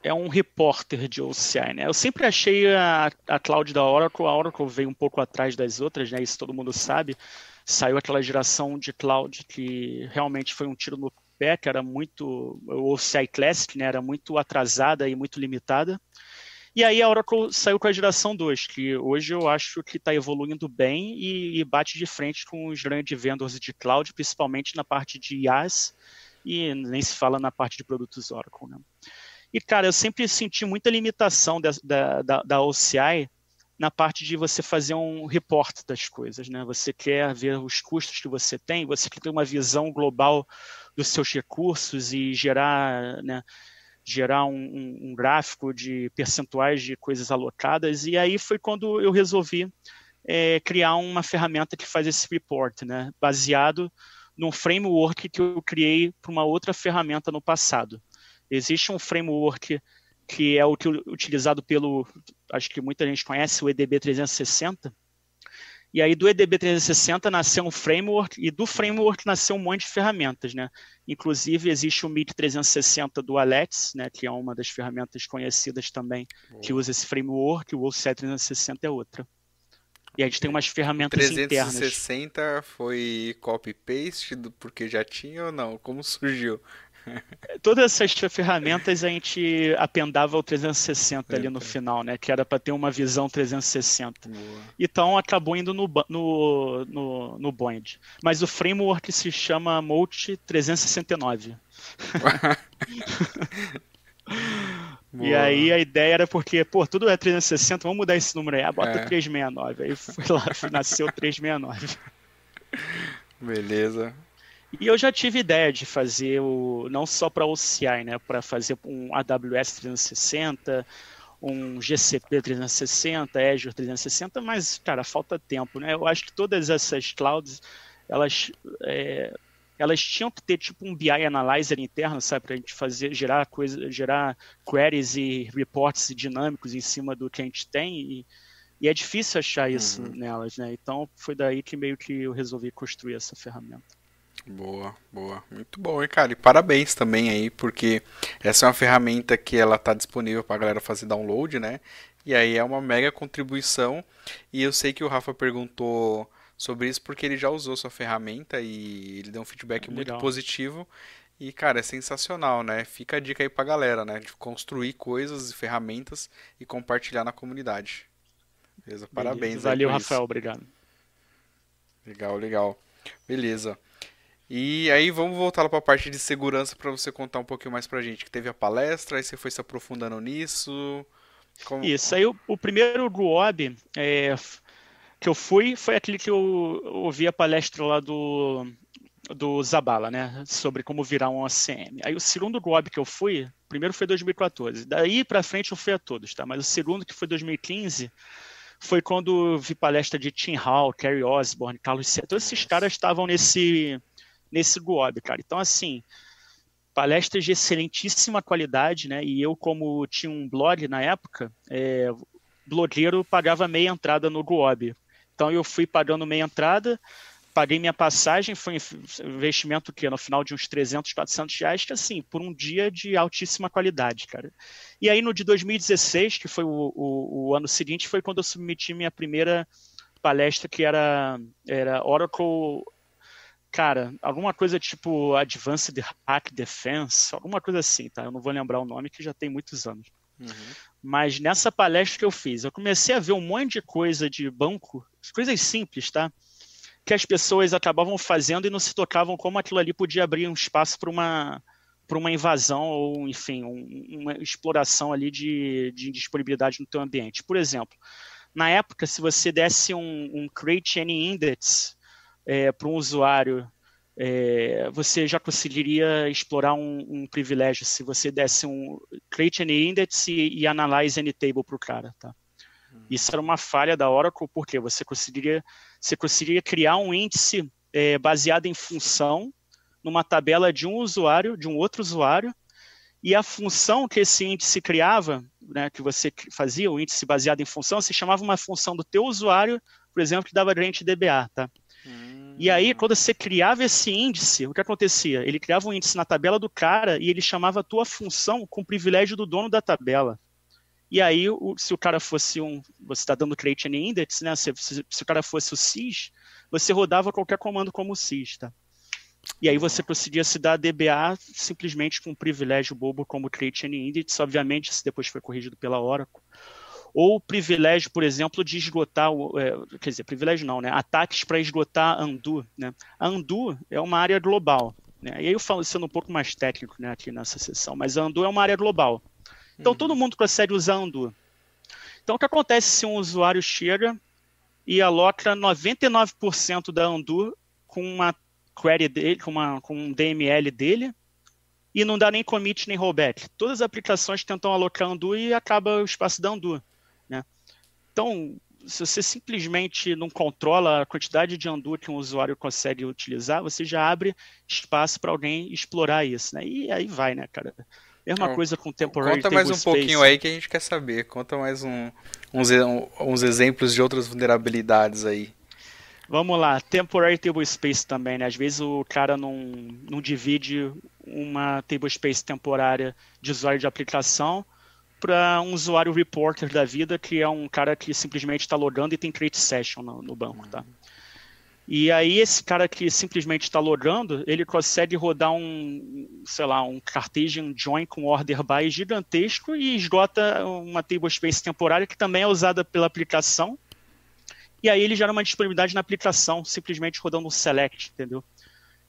S2: é um repórter de OCI, né? Eu sempre achei a, a cloud da Oracle, a Oracle veio um pouco atrás das outras, né? Isso todo mundo sabe. Saiu aquela geração de cloud que realmente foi um tiro no que era muito, o OCI Classic, né, era muito atrasada e muito limitada. E aí a Oracle saiu com a geração 2, que hoje eu acho que está evoluindo bem e, e, bate de frente com os grandes vendors de cloud, principalmente na parte de IaaS e nem se fala na parte de produtos Oracle. Né? E, cara, eu sempre senti muita limitação da, da, da, da OCI na parte de você fazer um report das coisas, né? Você quer ver os custos que você tem, você quer ter uma visão global dos seus recursos e gerar, né, gerar um, um, gráfico de percentuais de coisas alocadas. E aí foi quando eu resolvi é, criar uma ferramenta que faz esse report, né, baseado num framework que eu criei para uma outra ferramenta no passado. Existe um framework que é o que utilizado pelo, acho que muita gente conhece, o EDB 360. E aí do EDB 360 nasceu um framework e do framework nasceu um monte de ferramentas, né? Inclusive existe o MIT 360 do Alex, né, que é uma das ferramentas conhecidas também que usa esse framework, o OCE 360 é outra. E a gente tem umas ferramentas 360 internas.
S1: 360 foi copy paste porque já tinha ou não? Como surgiu?
S2: Todas essas ferramentas a gente apendava o 360 ali no final, né? Que era para ter uma visão 360. Boa. Então acabou indo no, no, no, no Bond. Mas o framework se chama Multi 369. e aí a ideia era porque, pô, tudo é 360, vamos mudar esse número aí. Ah, bota é. 369. Aí foi lá, nasceu 369.
S1: Beleza.
S2: E eu já tive ideia de fazer o não só para OCI, né, para fazer um AWS 360, um GCP 360, Azure 360, mas cara, falta tempo, né? Eu acho que todas essas clouds, elas é, elas tinham que ter tipo um BI analyzer interno, sabe, para a gente fazer gerar coisa, gerar queries e reports dinâmicos em cima do que a gente tem e, e é difícil achar isso uhum. nelas, né? Então foi daí que meio que eu resolvi construir essa ferramenta.
S1: Boa, boa. Muito bom, hein, cara? E parabéns também aí, porque essa é uma ferramenta que ela está disponível para a galera fazer download, né? E aí é uma mega contribuição. E eu sei que o Rafa perguntou sobre isso porque ele já usou sua ferramenta e ele deu um feedback muito positivo. E, cara, é sensacional, né? Fica a dica aí pra galera, né? De construir coisas e ferramentas e compartilhar na comunidade. Beleza? Parabéns.
S2: Valeu, Rafael. Isso. Obrigado.
S1: Legal, legal. Beleza. E aí vamos voltar lá para a parte de segurança para você contar um pouquinho mais para a gente. Que teve a palestra, aí você foi se aprofundando nisso.
S2: Como... Isso, aí o, o primeiro GUOB é, que eu fui foi aquele que eu, ouvi a palestra lá do, do Zabala, né, sobre como virar um ACM. Aí o segundo GUOB que eu fui, primeiro foi 2014. Daí para frente eu fui a todos, tá? Mas o segundo que foi 2015 foi quando vi palestra de Tim Hall, Kerry Osborne, Carlos C. Todos esses caras estavam nesse nesse GUOB, cara. Então, assim, palestras de excelentíssima qualidade, né? E eu, como tinha um blog na época, é, blogueiro pagava meia entrada no GUOB. Então, eu fui pagando meia entrada, paguei minha passagem, foi um investimento que no final de uns 300, 400 reais, que assim, por um dia de altíssima qualidade, cara. E aí no de 2016, que foi o, o, o ano seguinte, foi quando eu submeti minha primeira palestra, que era, era Oracle cara, alguma coisa tipo Advanced Hack Defense, alguma coisa assim, tá? Eu não vou lembrar o nome, que já tem muitos anos. Uhum. Mas nessa palestra que eu fiz, eu comecei a ver um monte de coisa de banco, coisas simples, tá? Que as pessoas acabavam fazendo e não se tocavam como aquilo ali podia abrir um espaço para uma para uma invasão ou, enfim, um, uma exploração ali de, de disponibilidade no teu ambiente. Por exemplo, na época, se você desse um, um create any index é, para um usuário, é, você já conseguiria explorar um, um, privilégio se você desse um create any index e, e analyze any table para o cara, tá? Uhum. Isso era uma falha da Oracle, porque você conseguiria, você conseguiria criar um índice é, baseado em função numa tabela de um usuário, de um outro usuário, e a função que esse índice criava, né, que você fazia, o índice baseado em função, se chamava uma função do teu usuário, por exemplo, que dava gradiente DBA, tá? E aí, quando você criava esse índice, o que acontecia? Ele criava um índice na tabela do cara e ele chamava a tua função com o privilégio do dono da tabela. E aí, se o cara fosse um. Você está dando create any index, né? Se, se, se, o cara fosse o sys, você rodava qualquer comando como sys, tá? E aí você conseguia se dar DBA simplesmente com um privilégio bobo como create any index. Obviamente, isso depois foi corrigido pela Oracle ou o privilégio, por exemplo, de esgotar, é, quer dizer, privilégio não, né? Ataques para esgotar Andu, né? Andu é uma área global, né? E aí eu falo sendo um pouco mais técnico, né, aqui nessa sessão, mas a Andu é uma área global. Então uhum. todo mundo consegue usar Andu. Então o que acontece se um usuário chega e aloca 99% da Andu com uma query dele, com, uma, com um DML dele, e não dá nem commit nem rollback. Todas as aplicações tentam alocar Andu e acaba o espaço da Andu. Então, se você simplesmente não controla a quantidade de andu que um usuário consegue utilizar, você já abre espaço para alguém explorar isso, né? E aí vai, né, cara? Mesma então, coisa com temporary
S1: Conta mais um space. pouquinho aí que a gente quer saber. Conta mais um, uns, uns exemplos de outras vulnerabilidades aí.
S2: Vamos lá, temporary table space também, né? Às vezes o cara não, não divide uma table space temporária de usuário de aplicação para um usuário reporter da vida, que é um cara que simplesmente está logando e tem create session no, no banco, tá? E aí esse cara que simplesmente está logando, ele consegue rodar um, sei lá, um Cartesian Join com order by gigantesco e esgota uma tablespace temporária que também é usada pela aplicação. E aí ele gera uma disponibilidade na aplicação, simplesmente rodando um select, entendeu?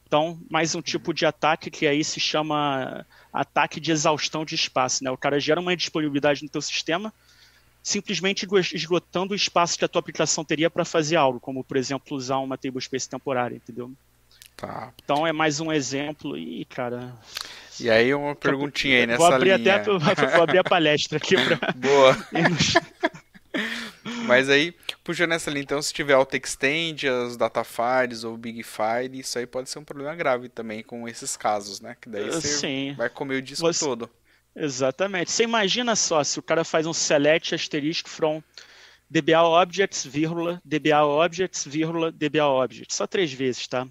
S2: Então, mais um tipo de ataque que aí se chama ataque de exaustão de espaço, né? O cara gera uma disponibilidade no teu sistema, simplesmente esgotando o espaço que a tua aplicação teria para fazer algo, como por exemplo usar uma tablespace temporária, entendeu?
S1: Tá.
S2: Então é mais um exemplo e cara.
S1: E aí uma perguntinha aí nessa
S2: vou abrir
S1: linha.
S2: Até, vou abrir a palestra aqui para.
S1: Boa. Mas aí, puxando essa linha, então, se tiver auto-extend, as datafiles ou big file, isso aí pode ser um problema grave também com esses casos, né? Que daí você
S2: Sim.
S1: vai comer o disco
S2: Você-
S1: todo.
S2: Exatamente. Você imagina só se o cara faz um select asterisco from DBA objects, vírgula, DBA objects, vírgula, DBA objects. Só três vezes, tá?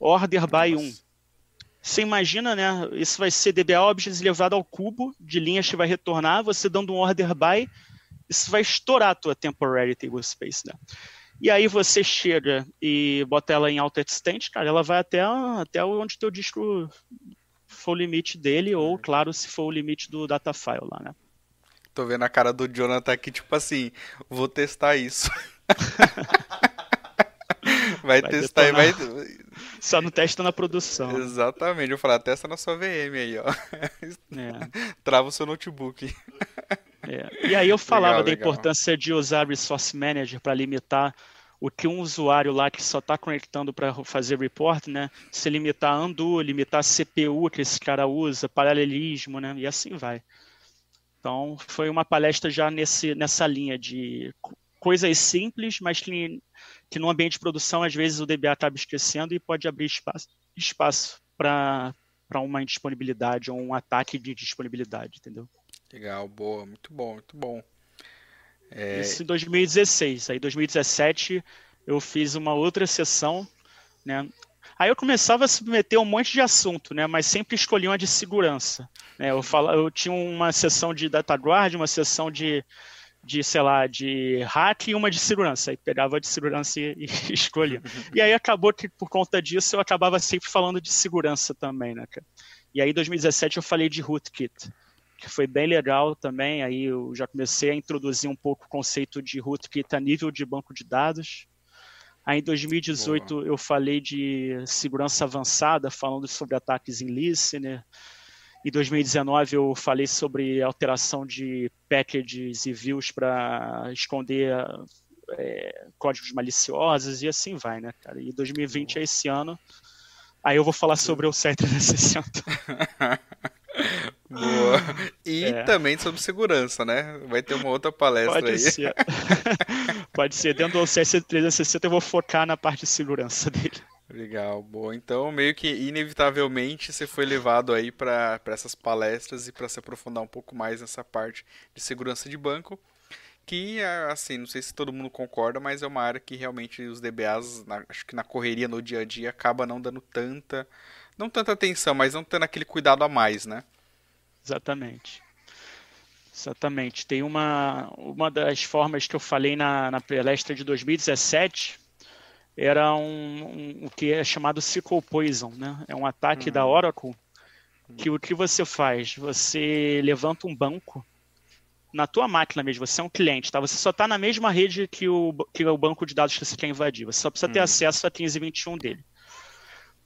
S2: Order by 1. Você imagina, né? Isso vai ser DBA objects levado ao cubo de linhas que vai retornar, você dando um order by, isso vai estourar a tua temporary table space, né? E aí você chega e bota ela em auto extend, cara, ela vai até, até onde teu disco for o limite dele, ou, claro, se for o limite do data file lá, né?
S1: Tô vendo a cara do Jonathan aqui, tipo assim, vou testar isso. vai,
S2: Vai
S1: testar e vai.
S2: Só não testa na produção.
S1: Exatamente, eu falar, testa na sua VM aí, ó.
S2: É,
S1: Trava o seu notebook.
S2: é. E aí eu falava
S1: Legal,
S2: da
S1: legal.
S2: importância de usar Resource Manager para limitar o que um usuário lá que só está conectando para fazer report, né? Se limitar a undo, limitar a CPU que esse cara usa, paralelismo, né? E assim vai. Então, foi uma palestra já nesse, nessa linha de co- coisas simples, mas que, que no ambiente de produção, às vezes, o DBA acaba esquecendo e pode abrir espaço, espaço para uma indisponibilidade ou um ataque de disponibilidade, entendeu?
S1: Legal, boa, muito bom, muito bom. É,
S2: Isso em 2016. Aí, em 2017, eu fiz uma outra sessão, né? Aí eu começava a submeter um monte de assunto, né? Mas sempre escolhi uma de segurança. Né? Eu, fala, eu tinha uma sessão de data guard, uma sessão de, de, sei lá, de hack e uma de segurança. Aí pegava de segurança e, e escolhia. E aí acabou que, por conta disso, eu acabava sempre falando de segurança também, né? E aí, em 2017, eu falei de rootkit que foi bem legal também. Aí eu já comecei a introduzir um pouco o conceito de rootkit a nível de banco de dados. Aí em 2018 eu falei de segurança avançada, falando sobre ataques em listener. Em 2019 eu falei sobre alteração de packages e views para esconder é, códigos maliciosos e assim vai, né, cara? E 2020 é esse ano. Aí eu vou falar sobre o C360.
S1: boa. E
S2: É.
S1: também sobre segurança, né? Vai ter uma outra palestra
S2: Pode
S1: aí.
S2: ser. Pode ser. Dentro do OCS 360 eu vou focar na parte de segurança dele.
S1: Legal, boa. Então, meio que inevitavelmente você foi levado aí para essas palestras e para se aprofundar um pouco mais nessa parte de segurança de banco, que assim, não sei se todo mundo concorda, mas é uma área que realmente os DBAs, na- acho que na correria no dia a dia, acaba não dando tanta, não tanta atenção, mas não tendo aquele cuidado a mais, né?
S2: Exatamente. Exatamente. Tem uma, uma das formas que eu falei na, na palestra de 2017 era um, um- o que é chamado SQL Poison, né? É um ataque da Oracle que o que você faz? Você levanta um banco na tua máquina mesmo, você é um cliente, tá? Você só está na mesma rede que o, que o banco de dados que você quer invadir. Você só precisa ter
S1: Uhum.
S2: acesso a 1521 dele.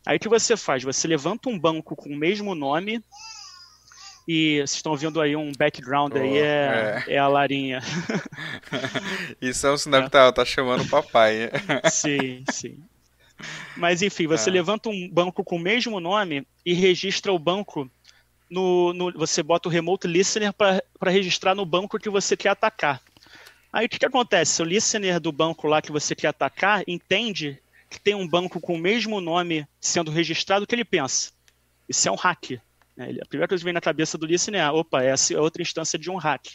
S2: Aí o que você faz? Você levanta um banco com o mesmo nome e vocês estão vendo aí um background
S1: Tô,
S2: aí, é, é a Larinha.
S1: Isso é um sinal que tá, tá chamando o papai.
S2: sim, sim. Mas enfim, você
S1: Ah.
S2: levanta um banco com o mesmo nome e registra o banco no. no- você bota o remote listener para registrar no banco que você quer atacar. Aí o que, que acontece? O listener do banco lá que você quer atacar entende que tem um banco com o mesmo nome sendo registrado, o que ele pensa? Isso é um hack. Né? A primeira coisa que vem na cabeça do listener é: opa, essa é outra instância de um hack.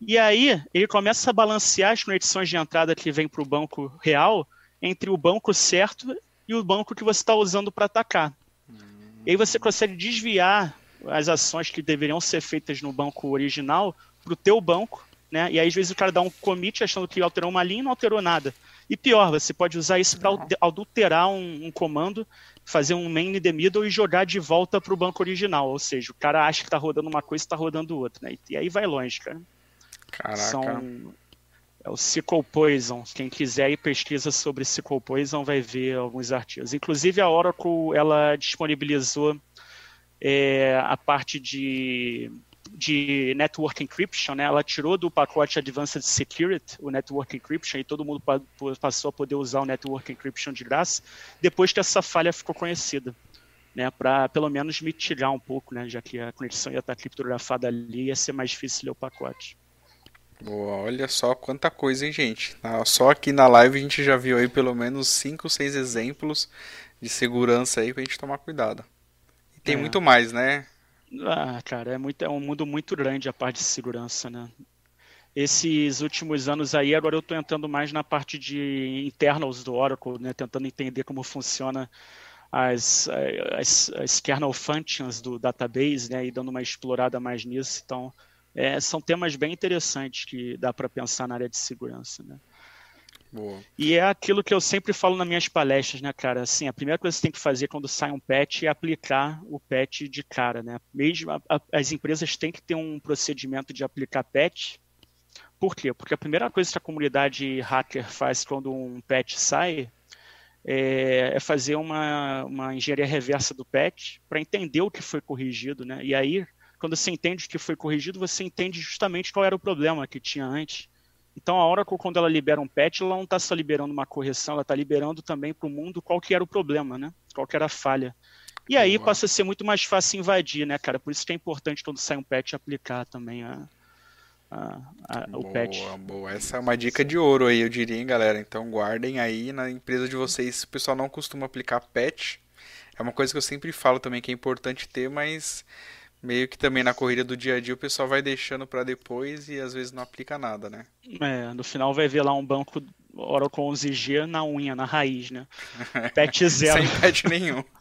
S2: E aí ele começa a balancear as conexões de entrada que vem para o banco real entre o banco certo e o banco que você está usando para atacar. E aí você consegue desviar as ações que deveriam ser feitas no banco original para o teu banco, né? E aí às vezes o cara dá um commit achando que alterou uma linha e não alterou nada. E pior, você pode usar isso para adulterar um, um, comando, fazer um main in the middle e jogar de volta para o banco original. Ou seja, o cara acha que está rodando uma coisa e está rodando outra. Né? E aí vai longe, cara.
S1: Caraca.
S2: São, é o SQL Poison. Quem quiser ir pesquisa sobre SQL Poison vai ver alguns artigos. Inclusive a Oracle ela disponibilizou é, a parte de, de Network Encryption, né? ela tirou do pacote Advanced Security o Network Encryption e todo mundo passou a poder usar o Network Encryption de graça depois que essa falha ficou conhecida. Né, para pelo menos mitigar um pouco, né, já que a conexão ia estar criptografada ali, ia ser mais difícil ler o pacote.
S1: Boa, olha só quanta coisa, hein, gente? Só aqui na live a gente já viu aí pelo menos 5, 6 exemplos de segurança aí pra gente tomar cuidado. E tem é. muito mais, né?
S2: Ah, cara, é, muito, é um mundo muito grande a parte de segurança, né? Esses últimos anos aí, agora eu estou entrando mais na parte de internals do Oracle, né? Tentando entender como funciona as, as, as kernel functions do database, né? E dando uma explorada mais nisso. Então, é, são temas bem interessantes que dá para pensar na área de segurança, né? E é aquilo que eu sempre falo nas minhas palestras, né, cara? Assim, a primeira coisa que você tem que fazer quando sai um patch é aplicar o patch de cara, né? Mesmo a, a, as empresas têm que ter um procedimento de aplicar patch. Por quê? Porque a primeira coisa que a comunidade hacker faz quando um patch sai é, é fazer uma, uma engenharia reversa do patch para entender o que foi corrigido, né? E aí quando você entende que foi corrigido, você entende justamente qual era o problema que tinha antes. Então a Oracle, quando ela libera um patch, ela não está só liberando uma correção, ela está liberando também para o mundo qual que era o problema, né? Qual que era a falha. E aí boa. passa a ser muito mais fácil invadir, né, cara? Por isso que é importante quando sai um patch aplicar também a, a, a, o patch.
S1: Boa, essa é uma dica de ouro aí, eu diria, hein, galera. Então guardem aí na empresa de vocês. O pessoal não costuma aplicar patch. É uma coisa que eu sempre falo também que é importante ter, mas meio que também na corrida do dia a dia o pessoal vai deixando para depois e às vezes não aplica nada, né?
S2: É, no final vai ver lá um banco Oracle 11G na unha, na raiz, né? Patch zero.
S1: Sem patch nenhum.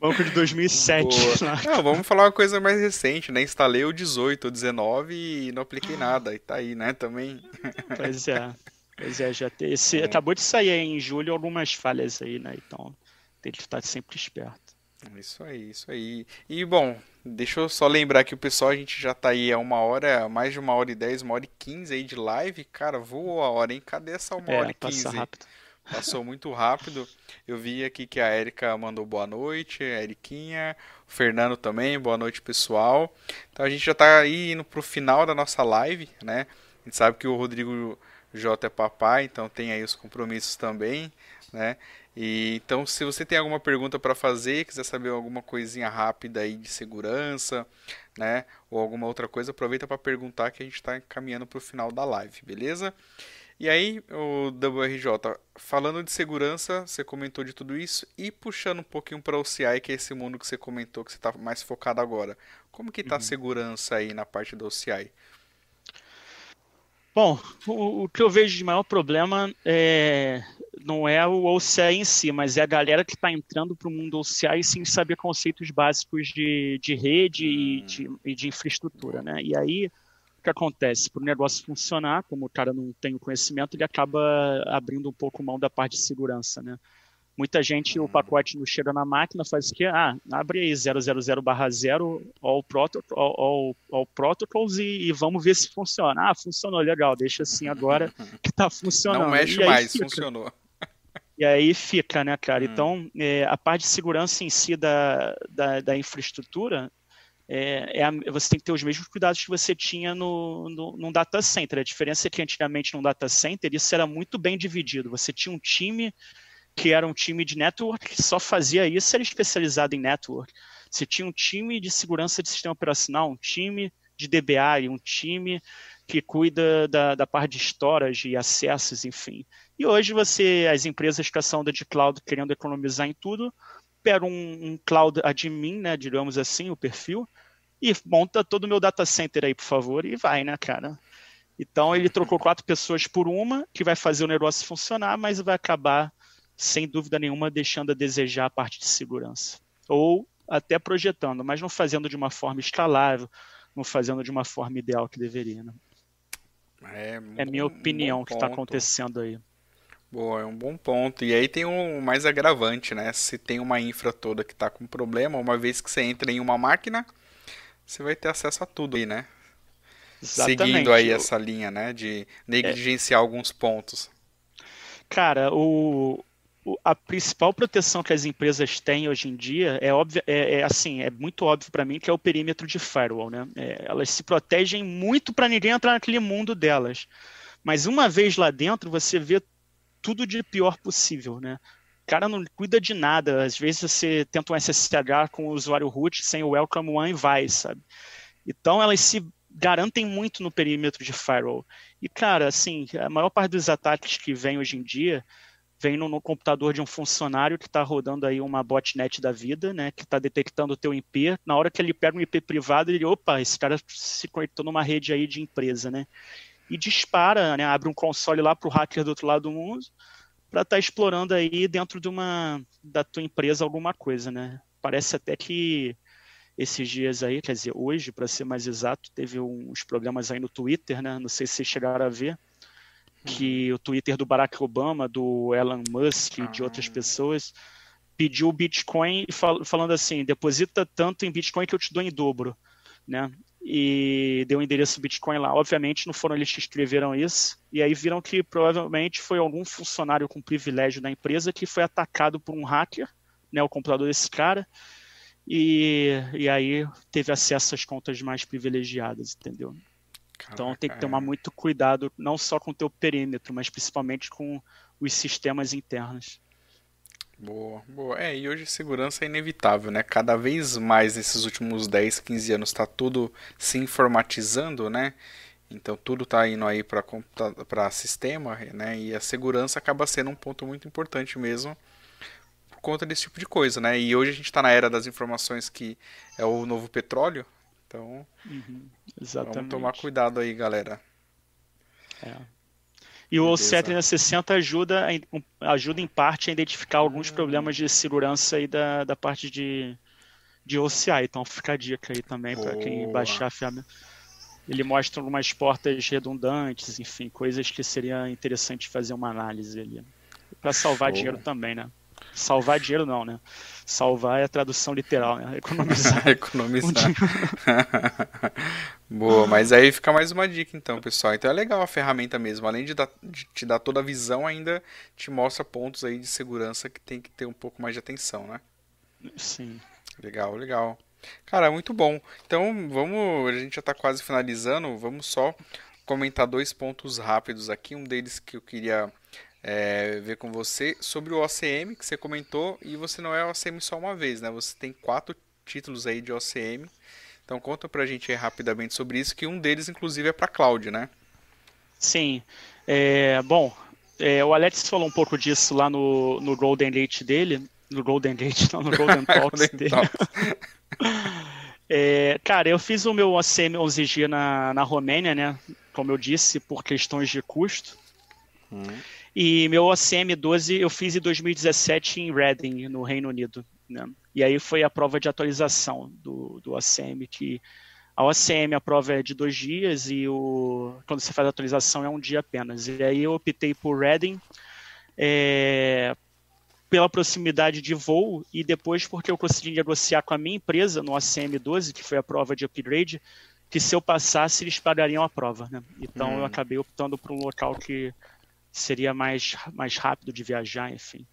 S2: Banco de 2007.
S1: Não, vamos falar uma coisa mais recente, né? Instalei o 18 ou 19 e não apliquei nada. E tá aí, né? Também.
S2: Pois é. Pois é, já tem. Esse, é. Acabou de sair em julho algumas falhas aí, né? Então tem que estar sempre esperto.
S1: Isso aí, isso aí. E bom, deixa eu só lembrar que o pessoal, a gente já tá aí há uma hora, mais de uma hora e dez, uma hora e quinze aí de live. Cara, voou a hora, hein? Cadê essa uma é, hora e quinze?
S2: Rápido.
S1: Passou muito rápido. Eu vi aqui que a Erika mandou boa noite, a Eriquinha, o Fernando também, boa noite, pessoal. Então a gente já tá aí indo pro final da nossa live, né? A gente sabe que o Rodrigo J é papai, então tem aí os compromissos também, né? E, então, se você tem alguma pergunta para fazer, quiser saber alguma coisinha rápida aí de segurança, né, ou alguma outra coisa, aproveita para perguntar que a gente está caminhando para o final da live, beleza? E aí, o WRJ, falando de segurança, você comentou de tudo isso e puxando um pouquinho para o OCI, que é esse mundo que você comentou que você está mais focado agora. Como que está uhum. a segurança aí na parte do OCI?
S2: Bom, o, o, que eu vejo de maior problema é, não é o OCI em si, mas é a galera que está entrando para o mundo OCI sem saber conceitos básicos de, de rede e, hum. de, e de infraestrutura. Né? E aí, o que acontece? Para o negócio funcionar, como o cara não tem o conhecimento, ele acaba abrindo um pouco mão da parte de segurança. Né? Muita gente, o pacote não chega na máquina, faz o quê? Ah, abre aí 000/0 all, protocol, all, all, protocols e, e, vamos ver se funciona. Ah, funcionou, legal, deixa assim agora que está funcionando.
S1: Não mexe mais, fica. funcionou.
S2: E aí fica, né, cara? Hum. Então, é, a parte de segurança em si da, da, da infraestrutura, é, é a, você tem que ter os mesmos cuidados que você tinha no, no, num data center. A diferença é que antigamente num data center isso era muito bem dividido. Você tinha um time que era um time de network, que só fazia isso, era especializado em network. Você tinha um time de segurança de sistema operacional, um time de DBA um time que cuida da, da parte de storage e acessos, enfim. E hoje você, as empresas que são de cloud querendo economizar em tudo, pega um, um cloud admin, né, digamos assim, o perfil, e monta todo o meu data center aí, por favor, e vai, né, cara? Então ele trocou quatro pessoas por uma, que vai fazer o negócio funcionar, mas vai acabar sem dúvida nenhuma, deixando a desejar a parte de segurança. Ou até projetando, mas não fazendo de uma forma escalável, não fazendo de uma forma ideal que deveria. Né? É, é minha opinião que está acontecendo aí.
S1: Boa, é um bom ponto. E aí tem um mais agravante, né? Se tem uma infra toda que está com problema, uma vez que você entra em uma máquina, você vai ter acesso a tudo aí, né? Exatamente. Seguindo aí essa linha, né? De negligenciar é. alguns pontos.
S2: Cara, o, a principal proteção que as empresas têm hoje em dia é óbvio, é, é assim, é muito óbvio para mim que é o perímetro de firewall, né? É, elas se protegem muito para ninguém entrar naquele mundo delas. Mas uma vez lá dentro, você vê tudo de pior possível, né? O cara não cuida de nada. Às vezes você tenta um SSH com o usuário root sem o welcome one e vai, sabe? Então elas se garantem muito no perímetro de firewall. E cara, assim, a maior parte dos ataques que vem hoje em dia vem no, no computador de um funcionário que está rodando aí uma botnet da vida, né, que está detectando o teu IP. Na hora que ele pega um IP privado, ele, opa, esse cara se conectou numa rede aí de empresa, né? e dispara, né, abre um console lá para o hacker do outro lado do mundo para estar tá explorando aí dentro de uma da tua empresa alguma coisa, né? Parece até que esses dias aí, quer dizer, hoje, para ser mais exato, teve uns problemas aí no Twitter, né? Não sei se vocês chegaram a ver que o Twitter do Barack Obama, do Elon Musk e de outras ah. pessoas pediu o Bitcoin fal falando assim, deposita tanto em Bitcoin que eu te dou em dobro, né? e deu o endereço Bitcoin lá. Obviamente não foram eles que escreveram isso, e aí viram que provavelmente foi algum funcionário com privilégio da empresa que foi atacado por um hacker, né, o computador desse cara, e, e aí teve acesso às contas mais privilegiadas, entendeu? Caraca, então tem que tomar é. muito cuidado, não só com o teu perímetro, mas principalmente com os sistemas internos.
S1: Boa, boa. É, e hoje segurança é inevitável, né? Cada vez mais nesses últimos 10, 15 anos está tudo se informatizando, né? Então tudo está indo aí para sistema, né? E a segurança acaba sendo um ponto muito importante mesmo por conta desse tipo de coisa, né? E hoje a gente está na era das informações que é o novo petróleo, então
S2: uhum, vamos
S1: tomar cuidado aí, galera.
S2: É. E o OC 360 ajuda, ajuda em parte a identificar alguns hum. problemas de segurança aí da, da parte de, de OCI. Então fica a dica aí também para quem baixar a ferramenta. Ele mostra algumas portas redundantes, enfim, coisas que seria interessante fazer uma análise ali. Para salvar Boa. dinheiro também, né? Salvar dinheiro não, né? Salvar é a tradução literal, né? Economizar.
S1: Economizar. Boa, mas aí fica mais uma dica então, pessoal. Então é legal a ferramenta mesmo. Além de, dar, de te dar toda a visão, ainda te mostra pontos aí de segurança que tem que ter um pouco mais de atenção, né?
S2: Sim.
S1: Legal, legal. Cara, muito bom. Então vamos, a gente já está quase finalizando. Vamos só comentar dois pontos rápidos aqui. Um deles que eu queria é, ver com você sobre o OCM que você comentou e você não é OCM só uma vez, né? Você tem quatro títulos aí de OCM. Então conta pra gente rapidamente sobre isso, que um deles inclusive é para cloud, né?
S2: Sim. É, bom, é, o Alex falou um pouco disso lá no, no Golden Gate dele, no Golden Gate, não, no Golden Talks dele. é, cara, eu fiz o meu OCM 11G na, na Romênia, né? Como eu disse, por questões de custo. Hum. E meu OCM 12 eu fiz em 2017 em Reading, no Reino Unido. Né? E aí foi a prova de atualização do, do OCM, que a OCM, a prova é de dois dias e o, quando você faz a atualização é um dia apenas. E aí eu optei por Reading é, pela proximidade de voo e depois porque eu consegui negociar com a minha empresa no OCM 12, que foi a prova de upgrade, que se eu passasse eles pagariam a prova. Né? Então hum. eu acabei optando por um local que seria mais, mais rápido de viajar, enfim.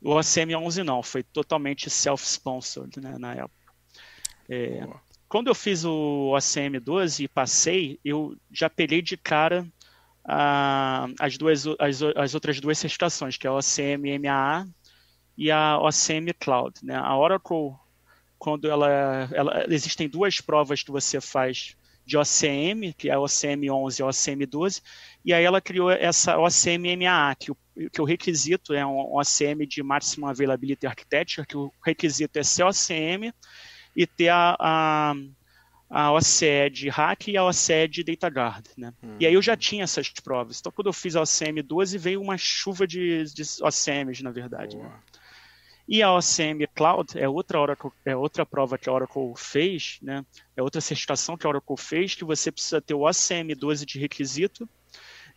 S2: O OCM 11 não, foi totalmente self-sponsored né, na época. É, quando eu fiz o OCM 12 e passei, eu já peguei de cara a, as, duas, as, as outras duas certificações, que é a OCM MAA e a OCM Cloud. Né? A Oracle, quando ela, ela, existem duas provas que você faz de OCM, que é a OCM 11 e a OCM 12, e aí ela criou essa OCM MAA, que o, que o requisito é um OCM de Maximum Availability Architecture, que o requisito é ser OCM e ter a, a, a OCE de hack e a OCE de DataGuard. Né? Hum. E aí eu já tinha essas provas. Então, quando eu fiz a OCM 12, veio uma chuva de, de OCMs, na verdade. Né? E a OCM Cloud é outra, Oracle, é outra prova que a Oracle fez, né? é outra certificação que a Oracle fez, que você precisa ter o OCM 12 de requisito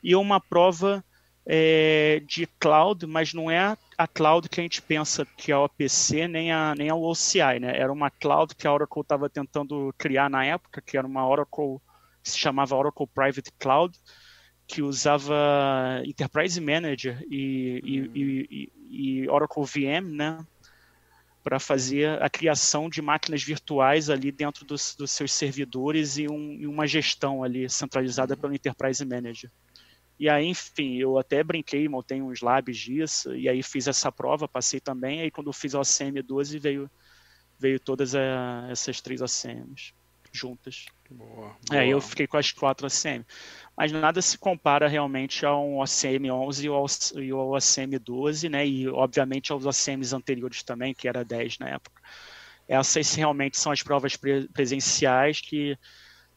S2: e uma prova é, de cloud, mas não é a cloud que a gente pensa que é o OPC nem a, nem a OCI, né? Era uma cloud que a Oracle estava tentando criar na época, que era uma Oracle, que se chamava Oracle Private Cloud, que usava Enterprise Manager e, e, e, e Oracle VM, né? Para fazer a criação de máquinas virtuais ali dentro dos, dos seus servidores e, um, e uma gestão ali centralizada pelo Enterprise Manager. E aí, enfim, eu até brinquei, montei uns labs disso, e aí fiz essa prova, passei também, aí quando eu fiz a OCM 12 veio, veio todas a, eh, essas três OCMs juntas. Boa, boa. É, eu fiquei com as quatro OCM. Mas nada se compara realmente a um OCM 11 e ao OCM 12, né? E obviamente aos OCMs anteriores também, que era 10 na época. Essas realmente são as provas presenciais que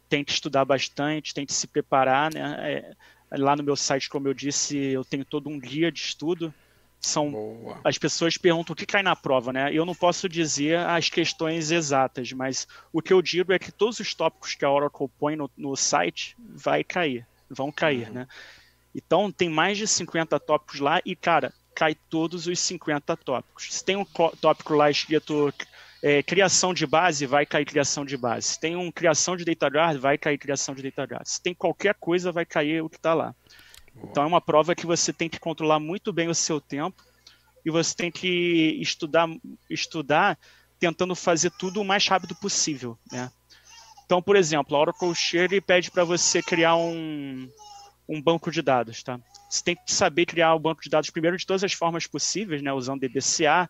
S2: tem que estudar bastante, tem que se preparar, né? É, Lá no meu site, como eu disse, eu tenho todo um guia de estudo. São Boa. as pessoas perguntam o que cai na prova, né? Eu não posso dizer as questões exatas, mas o que eu digo é que todos os tópicos que a Oracle põe no, no site vai cair, vão cair, uhum. né? Então tem mais de 50 tópicos lá e cara, cai todos os 50 tópicos. Se tem um tópico lá escrito é, criação de base, vai cair criação de base. Se tem um criação de data guard, vai cair criação de data guard. Se tem qualquer coisa, vai cair o que está lá. Boa. Então é uma prova que você tem que controlar muito bem o seu tempo e você tem que estudar, estudar tentando fazer tudo o mais rápido possível. Né? Então, por exemplo, a Oracle chega e pede para você criar um, um banco de dados. Tá? Você tem que saber criar o banco de dados primeiro de todas as formas possíveis, né? usando DBCA,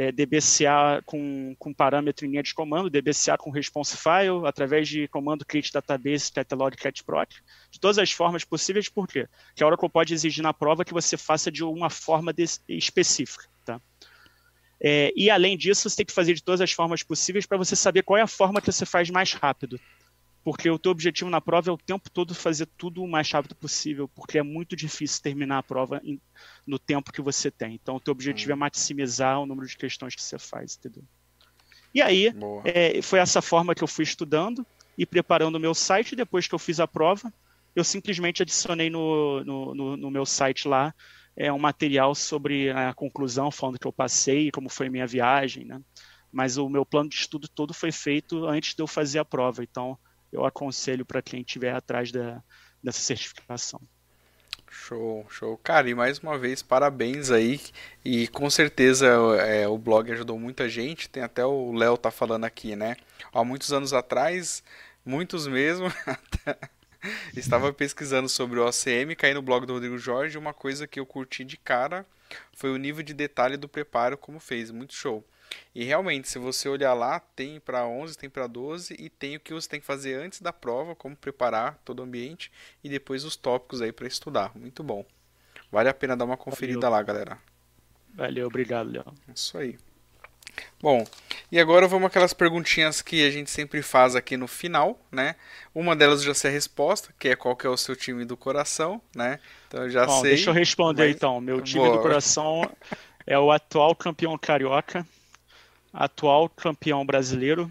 S2: é, DBCA com, com parâmetro em linha de comando, DBCA com response file, através de comando create database, catalog cat proc, de todas as formas possíveis, por quê? Que a Oracle pode exigir na prova que você faça de uma forma de, específica. Tá? É, e além disso, você tem que fazer de todas as formas possíveis para você saber qual é a forma que você faz mais rápido porque o teu objetivo na prova é o tempo todo fazer tudo o mais rápido possível, porque é muito difícil terminar a prova em, no tempo que você tem. Então, o teu objetivo é uhum. maximizar o número de questões que você faz, entendeu? E aí, é, foi essa forma que eu fui estudando e preparando o meu site. Depois que eu fiz a prova, eu simplesmente adicionei no, no, no, no meu site lá é, um material sobre a conclusão, falando que eu passei, como foi minha viagem, né? Mas o meu plano de estudo todo foi feito antes de eu fazer a prova. Então, eu aconselho para quem estiver atrás da, dessa certificação.
S1: Show, show. Cara, e mais uma vez, parabéns aí. E com certeza é, o blog ajudou muita gente. Tem até o Léo tá falando aqui, né? Há muitos anos atrás, muitos mesmo, estava pesquisando sobre o OCM, caí no blog do Rodrigo Jorge. Uma coisa que eu curti de cara foi o nível de detalhe do preparo, como fez. Muito show. E realmente, se você olhar lá, tem para 11, tem para 12 e tem o que você tem que fazer antes da prova, como preparar todo o ambiente e depois os tópicos aí para estudar. Muito bom. Vale a pena dar uma conferida Valeu. lá, galera.
S2: Valeu, obrigado, Léo.
S1: Isso aí. Bom, e agora vamos aquelas perguntinhas que a gente sempre faz aqui no final, né? Uma delas já sei a resposta, que é qual que é o seu time do coração, né? Então eu já Bom, sei.
S2: Deixa eu responder mas... então. Meu time Boa. do coração é o atual campeão carioca, atual campeão brasileiro,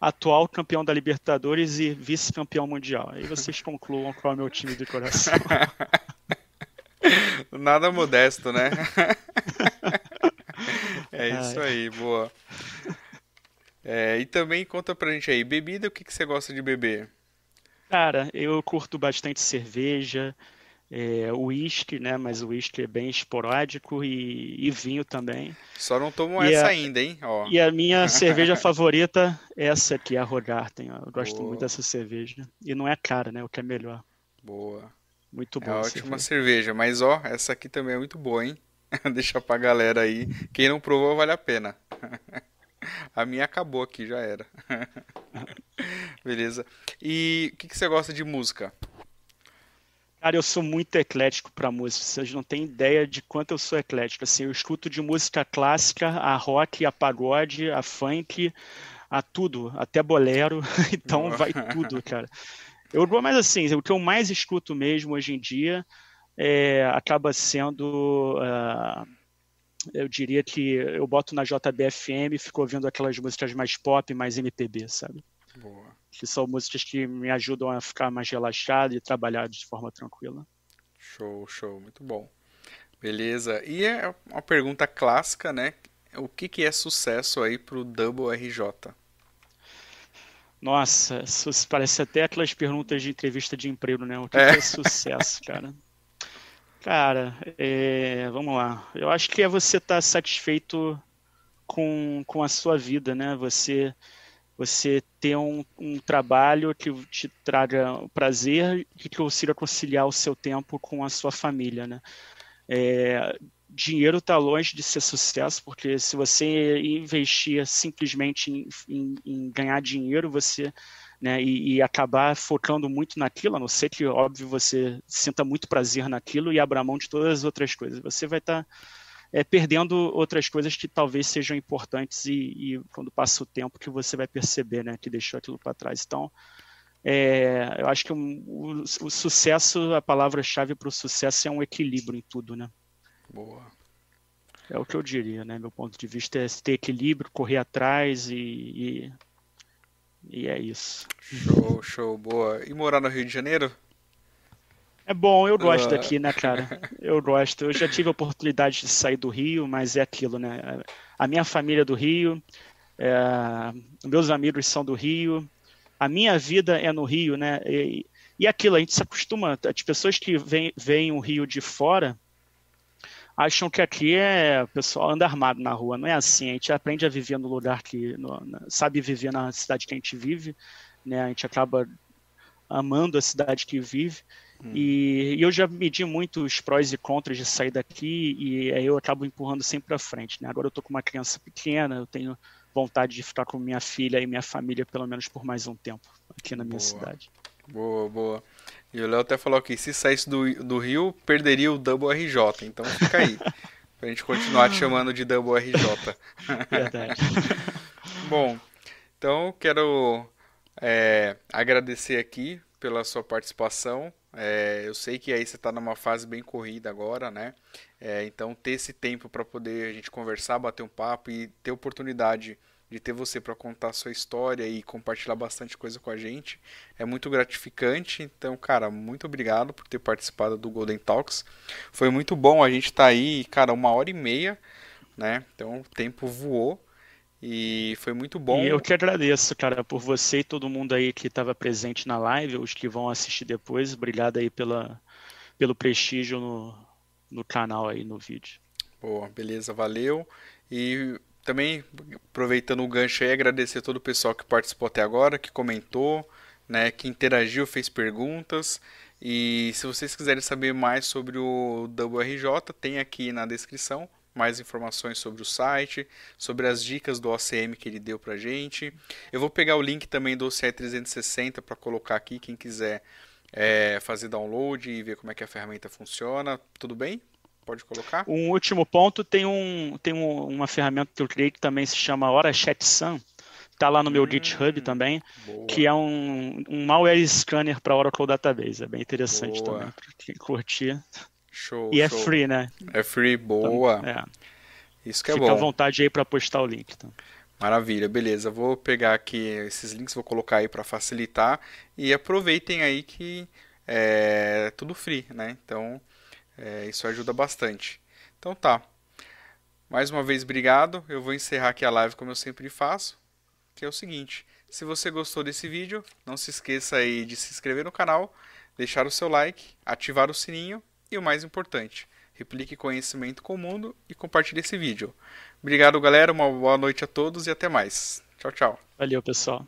S2: atual campeão da Libertadores e vice-campeão mundial. Aí vocês concluam qual é o meu time de coração.
S1: Nada modesto, né? é isso aí, boa. É, e também conta pra gente aí, bebida, o que, que você gosta de beber?
S2: Cara, eu curto bastante cerveja, é, uísque, né? Mas o uísque é bem esporádico e, e, vinho também.
S1: Só não tomo e essa a, ainda, hein? Ó.
S2: E a minha cerveja favorita é essa aqui, a Rogarten. Eu gosto Boa. muito dessa cerveja. E não é cara, né? O que é melhor.
S1: Boa.
S2: Muito
S1: boa. É ótima cerveja. cerveja. Mas, ó, essa aqui também é muito boa, hein? Deixa pra galera aí. Quem não provou, vale a pena. A minha acabou aqui, já era. Beleza. E o que, que você gosta de música?
S2: Cara, eu sou muito eclético para música. Vocês não têm ideia de quanto eu sou eclético. Assim, eu escuto de música clássica, a rock, a pagode, a funk, a tudo, até bolero. então vai tudo, cara. Eu vou mais assim, o que eu mais escuto mesmo hoje em dia é, acaba sendo uh, eu diria que eu boto na JBFM e fico ouvindo aquelas músicas mais pop, mais MPB, sabe? Boa. Que são músicas que me ajudam a ficar mais relaxado e trabalhar de forma tranquila.
S1: Show, show, muito bom. Beleza. E é uma pergunta clássica, né? O que, que é sucesso aí pro Double RJ?
S2: Nossa, parece até aquelas perguntas de entrevista de emprego, né? O que é, que é sucesso, cara? Cara, é, vamos lá. Eu acho que é você estar tá satisfeito com, com a sua vida, né? Você você ter um, um trabalho que te traga prazer e que consiga conciliar o seu tempo com a sua família, né? É, dinheiro está longe de ser sucesso, porque se você investir simplesmente em, em, em ganhar dinheiro, você né, e, e, acabar focando muito naquilo, a não ser que, óbvio, você sinta muito prazer naquilo e abra mão de todas as outras coisas. Você vai estar tá, é, perdendo outras coisas que talvez sejam importantes e, e, quando passa o tempo que você vai perceber né, que deixou aquilo para trás. Então, é, eu acho que um, o, o, sucesso, a palavra-chave para o sucesso é um equilíbrio em tudo, né?
S1: Boa.
S2: É o que eu diria, né? Meu ponto de vista é ter equilíbrio, correr atrás e, e, e é isso.
S1: Show, show, boa. E morar no Rio de Janeiro?
S2: É bom, eu gosto uh... daqui, né, cara? Eu gosto. Eu já tive a oportunidade de sair do Rio, mas é aquilo, né? A minha família é do Rio, é... meus amigos são do Rio, a minha vida é no Rio, né? E, e aquilo, a gente se acostuma. As pessoas que veem, veem o Rio de fora acham que aqui é o pessoal anda armado na rua. Não é assim. A gente aprende a viver no lugar que. No, sabe viver na cidade que a gente vive, né? A gente acaba amando a cidade que vive. Hum. E, e, eu já medi muito os prós e contras de sair daqui e aí eu acabo empurrando sempre para frente. Né? Agora eu tô com uma criança pequena, eu tenho vontade de ficar com minha filha e minha família pelo menos por mais um tempo aqui na minha boa. cidade.
S1: Boa, boa. E o Léo até falou que se saísse do, do Rio, perderia o Double RJ. Então fica aí. pra gente continuar te chamando de Double RJ.
S2: Verdade.
S1: Bom, então quero é, agradecer aqui pela sua participação. É, eu sei que aí você está numa fase bem corrida agora, né? É, então ter esse tempo para poder a gente conversar, bater um papo e ter oportunidade de ter você para contar a sua história e compartilhar bastante coisa com a gente é muito gratificante. Então, cara, muito obrigado por ter participado do Golden Talks. Foi muito bom a gente estar tá aí, cara, uma hora e meia, né? Então o tempo voou. E foi muito bom.
S2: E eu que agradeço, cara, por você e todo mundo aí que estava presente na live, os que vão assistir depois. Obrigado aí pela, pelo prestígio no, no canal aí, no vídeo.
S1: Boa, beleza, valeu. E também, aproveitando o gancho aí, agradecer a todo o pessoal que participou até agora, que comentou, né, que interagiu, fez perguntas. E se vocês quiserem saber mais sobre o WRJ, tem aqui na descrição mais informações sobre o site, sobre as dicas do OCM que ele deu pra gente. Eu vou pegar o link também do OCE 360 para colocar aqui, quem quiser é, fazer download e ver como é que a ferramenta funciona. Tudo bem? Pode colocar?
S2: Um último ponto, tem, um, tem um, uma ferramenta que eu criei que também se chama Hora Chat Sun. Está lá no meu hum, GitHub também, boa. que é um, um malware scanner para Oracle Database. É bem interessante boa. também, para quem curtir.
S1: Show.
S2: E
S1: show.
S2: é free, né?
S1: É free, boa. Então, é. Isso que é
S2: Fica
S1: bom.
S2: Fica à vontade aí para postar o link. Então.
S1: Maravilha, beleza. Vou pegar aqui esses links, vou colocar aí para facilitar. E aproveitem aí que é tudo free, né? Então, é, isso ajuda bastante. Então tá. Mais uma vez, obrigado. Eu vou encerrar aqui a live como eu sempre faço, que é o seguinte. Se você gostou desse vídeo, não se esqueça aí de se inscrever no canal, deixar o seu like, ativar o sininho e o mais importante, replique conhecimento com o mundo e compartilhe esse vídeo. Obrigado, galera. Uma boa noite a todos e até mais. Tchau, tchau.
S2: Valeu, pessoal.